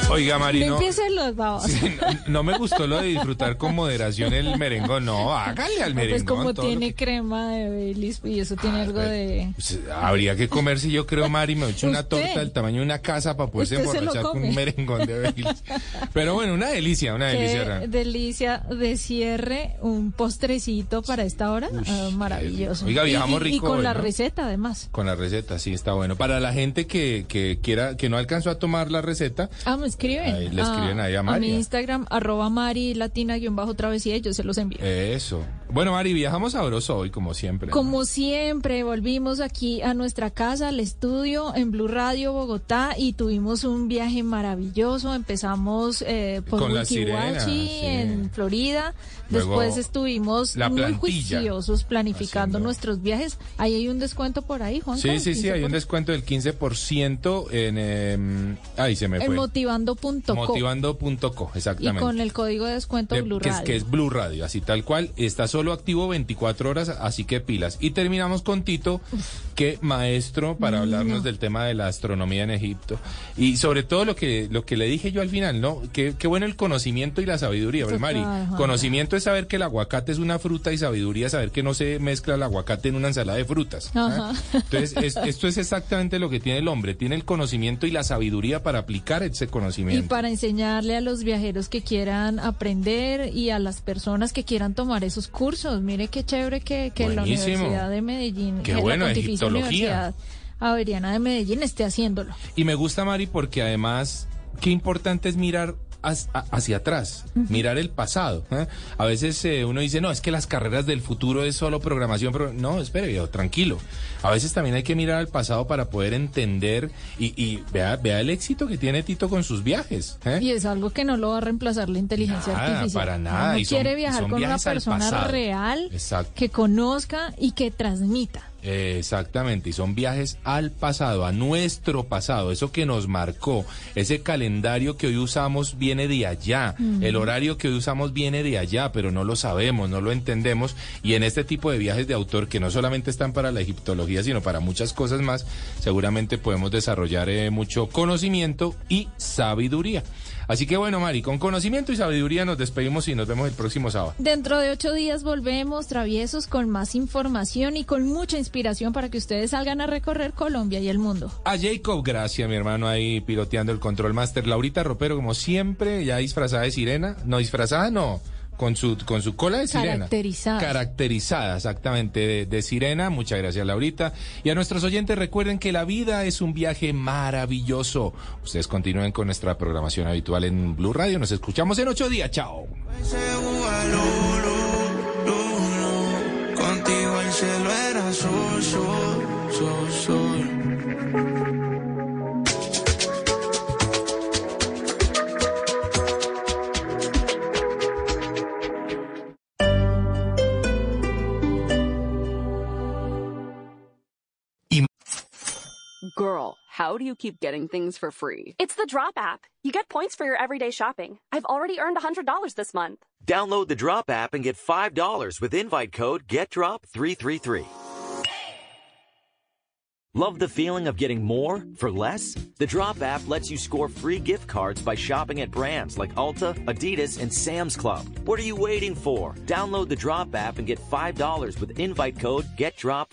Oiga, Mari, no los babos. sí, no, no me gustó lo de disfrutar con moderación el merengón. No, hágale al Pues merengón. como todo lo tiene crema de Baileys y eso tiene algo de... Pues, habría que comerse, yo creo, Mari, me he hecho una torta del tamaño de una casa para poderse emborrachar con un merengón de Baileys. Pero bueno, una delicia, una delicia. Qué Ra. delicia de cierre, un postrecito para esta hora. Ah, maravilloso. Oiga, viajamos y, y rico con hoy, la ¿no? receta además. Con la receta, sí, está bueno. Para la gente que, que quiera, que no alcanzó a tomar la receta, Ah, me escriben. Ahí le escriben ahí a Mari. mi Instagram, arroba Mari Latina guion bajo travesía y yo se los envío. eso. Bueno, Mari, viajamos sabroso hoy, como siempre. Como siempre, volvimos aquí a nuestra casa, al estudio en Blue Radio Bogotá y tuvimos un viaje maravilloso. Empezamos eh, por Con la sirena, sí. en Florida. Luego, Después estuvimos la muy juiciosos planificando nuestros viajes. Ahí hay un descuento por ahí, Juan. Sí, sí, sí, hay un descuento del 15% en... em, ay, se me fue. motivando.co. Motivando.co, Y exactamente. con el código de descuento De- Blue que, es, Radio. que es Blue Radio, así tal cual. Está solo activo 24 horas, así que pilas. Y terminamos con Tito, que maestro para hablarnos del tema de la astronomía en Egipto. Y sobre todo lo que, lo que le dije yo al final, ¿no? Qué, qué bueno el conocimiento y la sabiduría, ¿verdad, Mari? Conocimiento es saber que el aguacate es una fruta y sabiduría es saber que no se mezcla el aguacate en una ensalada de frutas. Ajá. Entonces, es- esto es exactamente lo que tiene el hombre. Tiene el conocimiento y la sabiduría para aplicar ese Y conocimiento. para enseñarle a los viajeros que quieran aprender y a las personas que quieran tomar esos cursos. Mire qué chévere que, que la. Universidad de Medellín, Qué bueno, la egiptología. Universidad Javeriana de Medellín esté haciéndolo. Y me gusta, Mari, porque además, qué importante es mirar hacia atrás, mirar el pasado. ¿eh? A veces eh, uno dice, no, es que las carreras del futuro es solo programación, pero no, espere, viejo, tranquilo. A veces también hay que mirar al pasado para poder entender y, y vea, vea el éxito que tiene Tito con sus viajes. ¿eh? Y es algo que no lo va a reemplazar la inteligencia Nada, artificial. para nada. Uno Y son- quiere viajar con una persona real Exacto. que conozca y que transmita. Exactamente, y son viajes al pasado, a nuestro pasado, eso que nos marcó, ese calendario que hoy usamos viene de allá, el horario que hoy usamos viene de allá, pero no lo sabemos, no lo entendemos, y en este tipo de viajes de autor que no solamente están para la egiptología, sino para muchas cosas más, seguramente podemos desarrollar eh, mucho conocimiento y sabiduría. Así que bueno, Mari, con conocimiento y sabiduría nos despedimos y nos vemos el próximo sábado. Dentro de ocho días volvemos traviesos con más información y con mucha inspiración para que ustedes salgan a recorrer Colombia y el mundo. A Jacob, gracias, mi hermano, ahí piloteando el control master. Laurita Ropero, como siempre, ya disfrazada de sirena. No, disfrazada no, con su, con su cola de sirena. Caracterizada. Caracterizada, exactamente, de, de sirena. Muchas gracias, Laurita. Y a nuestros oyentes, recuerden que la vida es un viaje maravilloso. Ustedes continúen con nuestra programación habitual en Blue Radio. Nos escuchamos en ocho días. Chao. Contigo el cielo era azul, azul, azul, azul. Girl, how do you keep getting things for free? It's the Drop app. You get points for your everyday shopping. I've already earned $100 this month. Download the Drop app and get $5 with invite code GetDrop333. Love the feeling of getting more for less? The Drop app lets you score free gift cards by shopping at brands like Ulta, Adidas, and Sam's Club. What are you waiting for? Download the Drop app and get $5 with invite code GetDrop